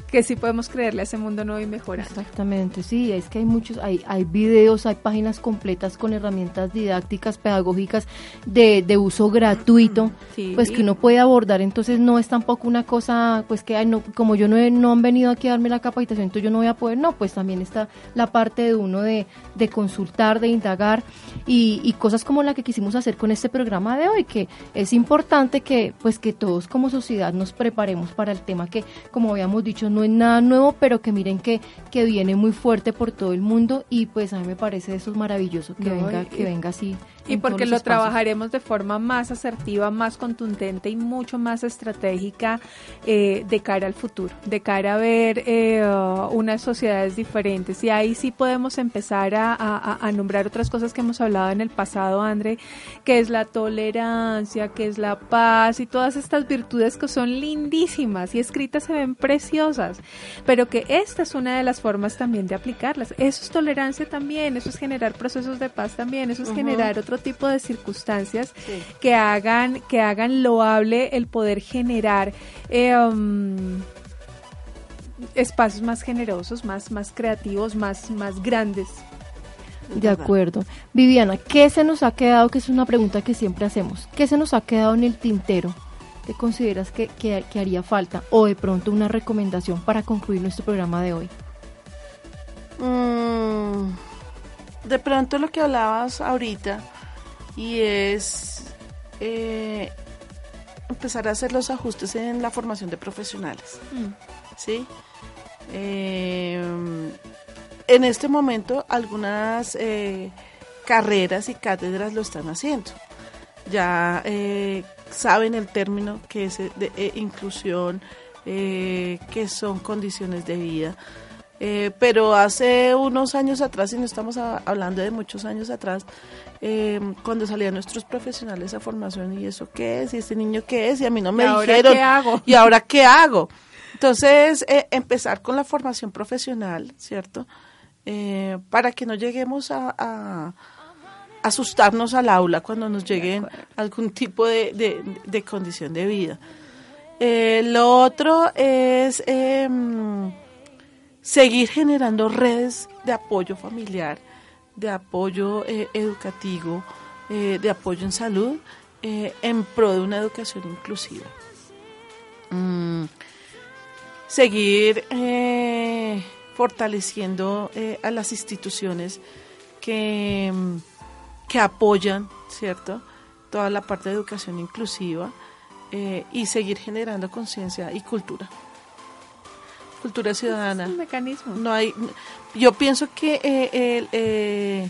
que sí podemos creerle a ese mundo nuevo y mejorando. Exactamente, sí, es que hay muchos, hay, hay videos, hay páginas completas con herramientas didácticas, pedagógicas de, de uso gratuito, Sí. pues que uno puede abordar, entonces no es tampoco una cosa, pues que ay, no, como yo no, he- no han venido aquí a darme la capacitación, entonces yo no voy a poder, no, pues también está la parte de uno de, de consultar, de indagar y, y cosas como la que quisimos hacer con este programa de hoy, que es importante que pues que todos como sociedad nos preparemos para el tema que, como habíamos dicho, no es nada nuevo, pero que miren que, que viene muy fuerte por todo el mundo y pues a mí me parece eso maravilloso, que No, venga, y- que venga así. Y porque lo espacios. trabajaremos de forma más asertiva, más contundente y mucho más estratégica eh, de cara al futuro, de cara a ver eh, unas sociedades diferentes. Y ahí sí podemos empezar a, a- a nombrar otras cosas que hemos hablado en el pasado, André, que es la tolerancia, que es la paz y todas estas virtudes que son lindísimas y escritas se ven preciosas, pero que esta es una de las formas también de aplicarlas. Eso es tolerancia también, eso es generar procesos de paz también, eso es generar otro tipo de circunstancias Sí. que hagan que hagan loable el poder generar eh, um, espacios más generosos, más más creativos, más más grandes. De acuerdo. Viviana, ¿qué se nos ha quedado? Que es una pregunta que siempre hacemos. ¿Qué se nos ha quedado en el tintero? ¿Qué consideras que, que- que haría falta? O de pronto una recomendación para concluir nuestro programa de hoy. Mm, de pronto lo que hablabas ahorita y es eh, empezar a hacer los ajustes en la formación de profesionales, ¿sí? Eh, en este momento algunas eh, carreras y cátedras lo están haciendo. Ya eh, saben el término que es eh, de inclusión, que son condiciones de vida. Eh, pero hace unos años atrás, y no estamos a- hablando de muchos años atrás, eh, cuando salían nuestros profesionales a formación, ¿y eso qué es? ¿Y este niño qué es? Y a mí no me ¿Y ahora dijeron. qué hago? ¿Y ahora qué hago? Entonces, eh, empezar con la formación profesional, ¿cierto? Eh, para que no lleguemos a, a asustarnos al aula cuando nos llegue algún tipo de, de- de condición de vida. Eh, lo otro es em, seguir generando redes de apoyo familiar, de apoyo eh, educativo, eh, de apoyo en salud, eh, en pro de una educación inclusiva. Mm, seguir fortaleciendo a las instituciones que, que apoyan, ¿cierto? Toda la parte de educación inclusiva y seguir generando conciencia y cultura cultura ciudadana. Es un mecanismo. No hay, yo pienso que eh, eh,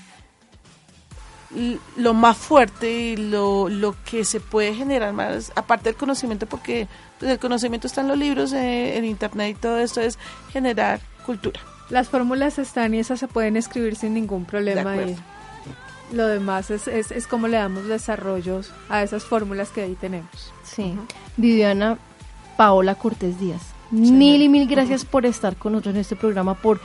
lo más fuerte y lo, lo que se puede generar más, aparte del conocimiento, porque pues, el conocimiento está en los libros, eh, en internet y todo esto, es generar cultura. Las fórmulas están y esas se pueden escribir sin ningún problema. Y lo demás es, es, es como le damos desarrollos a esas fórmulas que ahí tenemos. Sí. Viviana Paola Cortés Díaz Mil y mil gracias por estar con nosotros en este programa, por,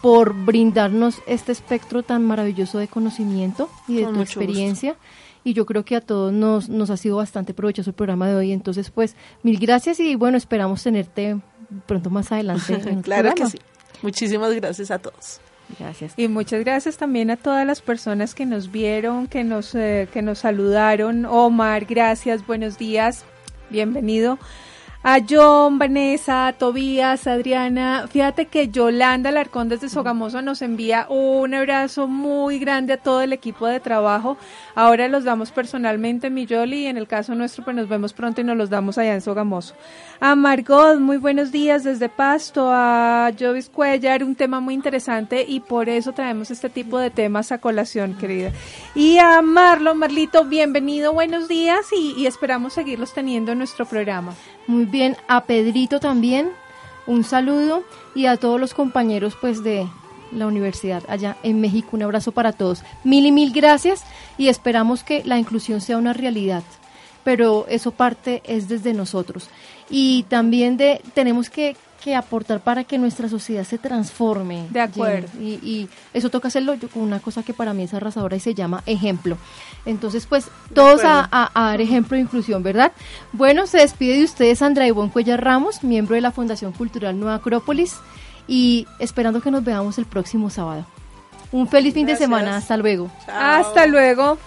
por brindarnos este espectro tan maravilloso de conocimiento y de tu experiencia. Y yo creo que a todos nos, nos ha sido bastante provechoso el programa de hoy. Entonces, pues, mil gracias y bueno, esperamos tenerte pronto más adelante. En claro que sí. Muchísimas gracias a todos. Gracias. Y muchas gracias también a todas las personas que nos vieron, que nos, eh, que nos saludaron. Omar, gracias, buenos días, bienvenido a John, Vanessa, Tobías, Adriana. Fíjate que Yolanda Larcón desde Sogamoso nos envía un abrazo muy grande a todo el equipo de trabajo. Ahora los damos personalmente, mi Yoli, y en el caso nuestro, pues nos vemos pronto y nos los damos allá en Sogamoso. A Margot, muy buenos días desde Pasto. A Jovis Cuellar, un tema muy interesante y por eso traemos este tipo de temas a colación, querida. Y a Marlon, Marlito, bienvenido, buenos días y, y esperamos seguirlos teniendo en nuestro programa. Muy bien, a Pedrito también, un saludo y a todos los compañeros pues de la universidad allá en México. Un abrazo para todos. Mil y mil gracias y esperamos que la inclusión sea una realidad. Pero eso parte es desde nosotros. Y también de tenemos que que aportar para que nuestra sociedad se transforme. De acuerdo. Y, eso toca hacerlo con una cosa que para mí es arrasadora y se llama ejemplo. Entonces, pues, todos a, dar ejemplo de inclusión, ¿verdad? Bueno, se despide de ustedes Andrea Ivonne Cuellar Ramos, miembro de la Fundación Cultural Nueva Acrópolis, y esperando que nos veamos el próximo sábado. Un feliz fin de semana. Hasta luego. Hasta luego.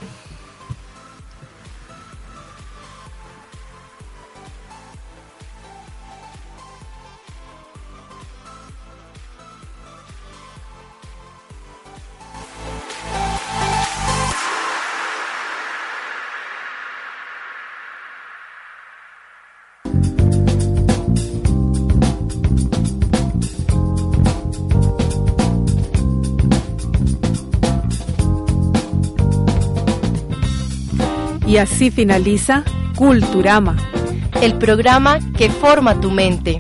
Y así finaliza Culturama, el programa que forma tu mente.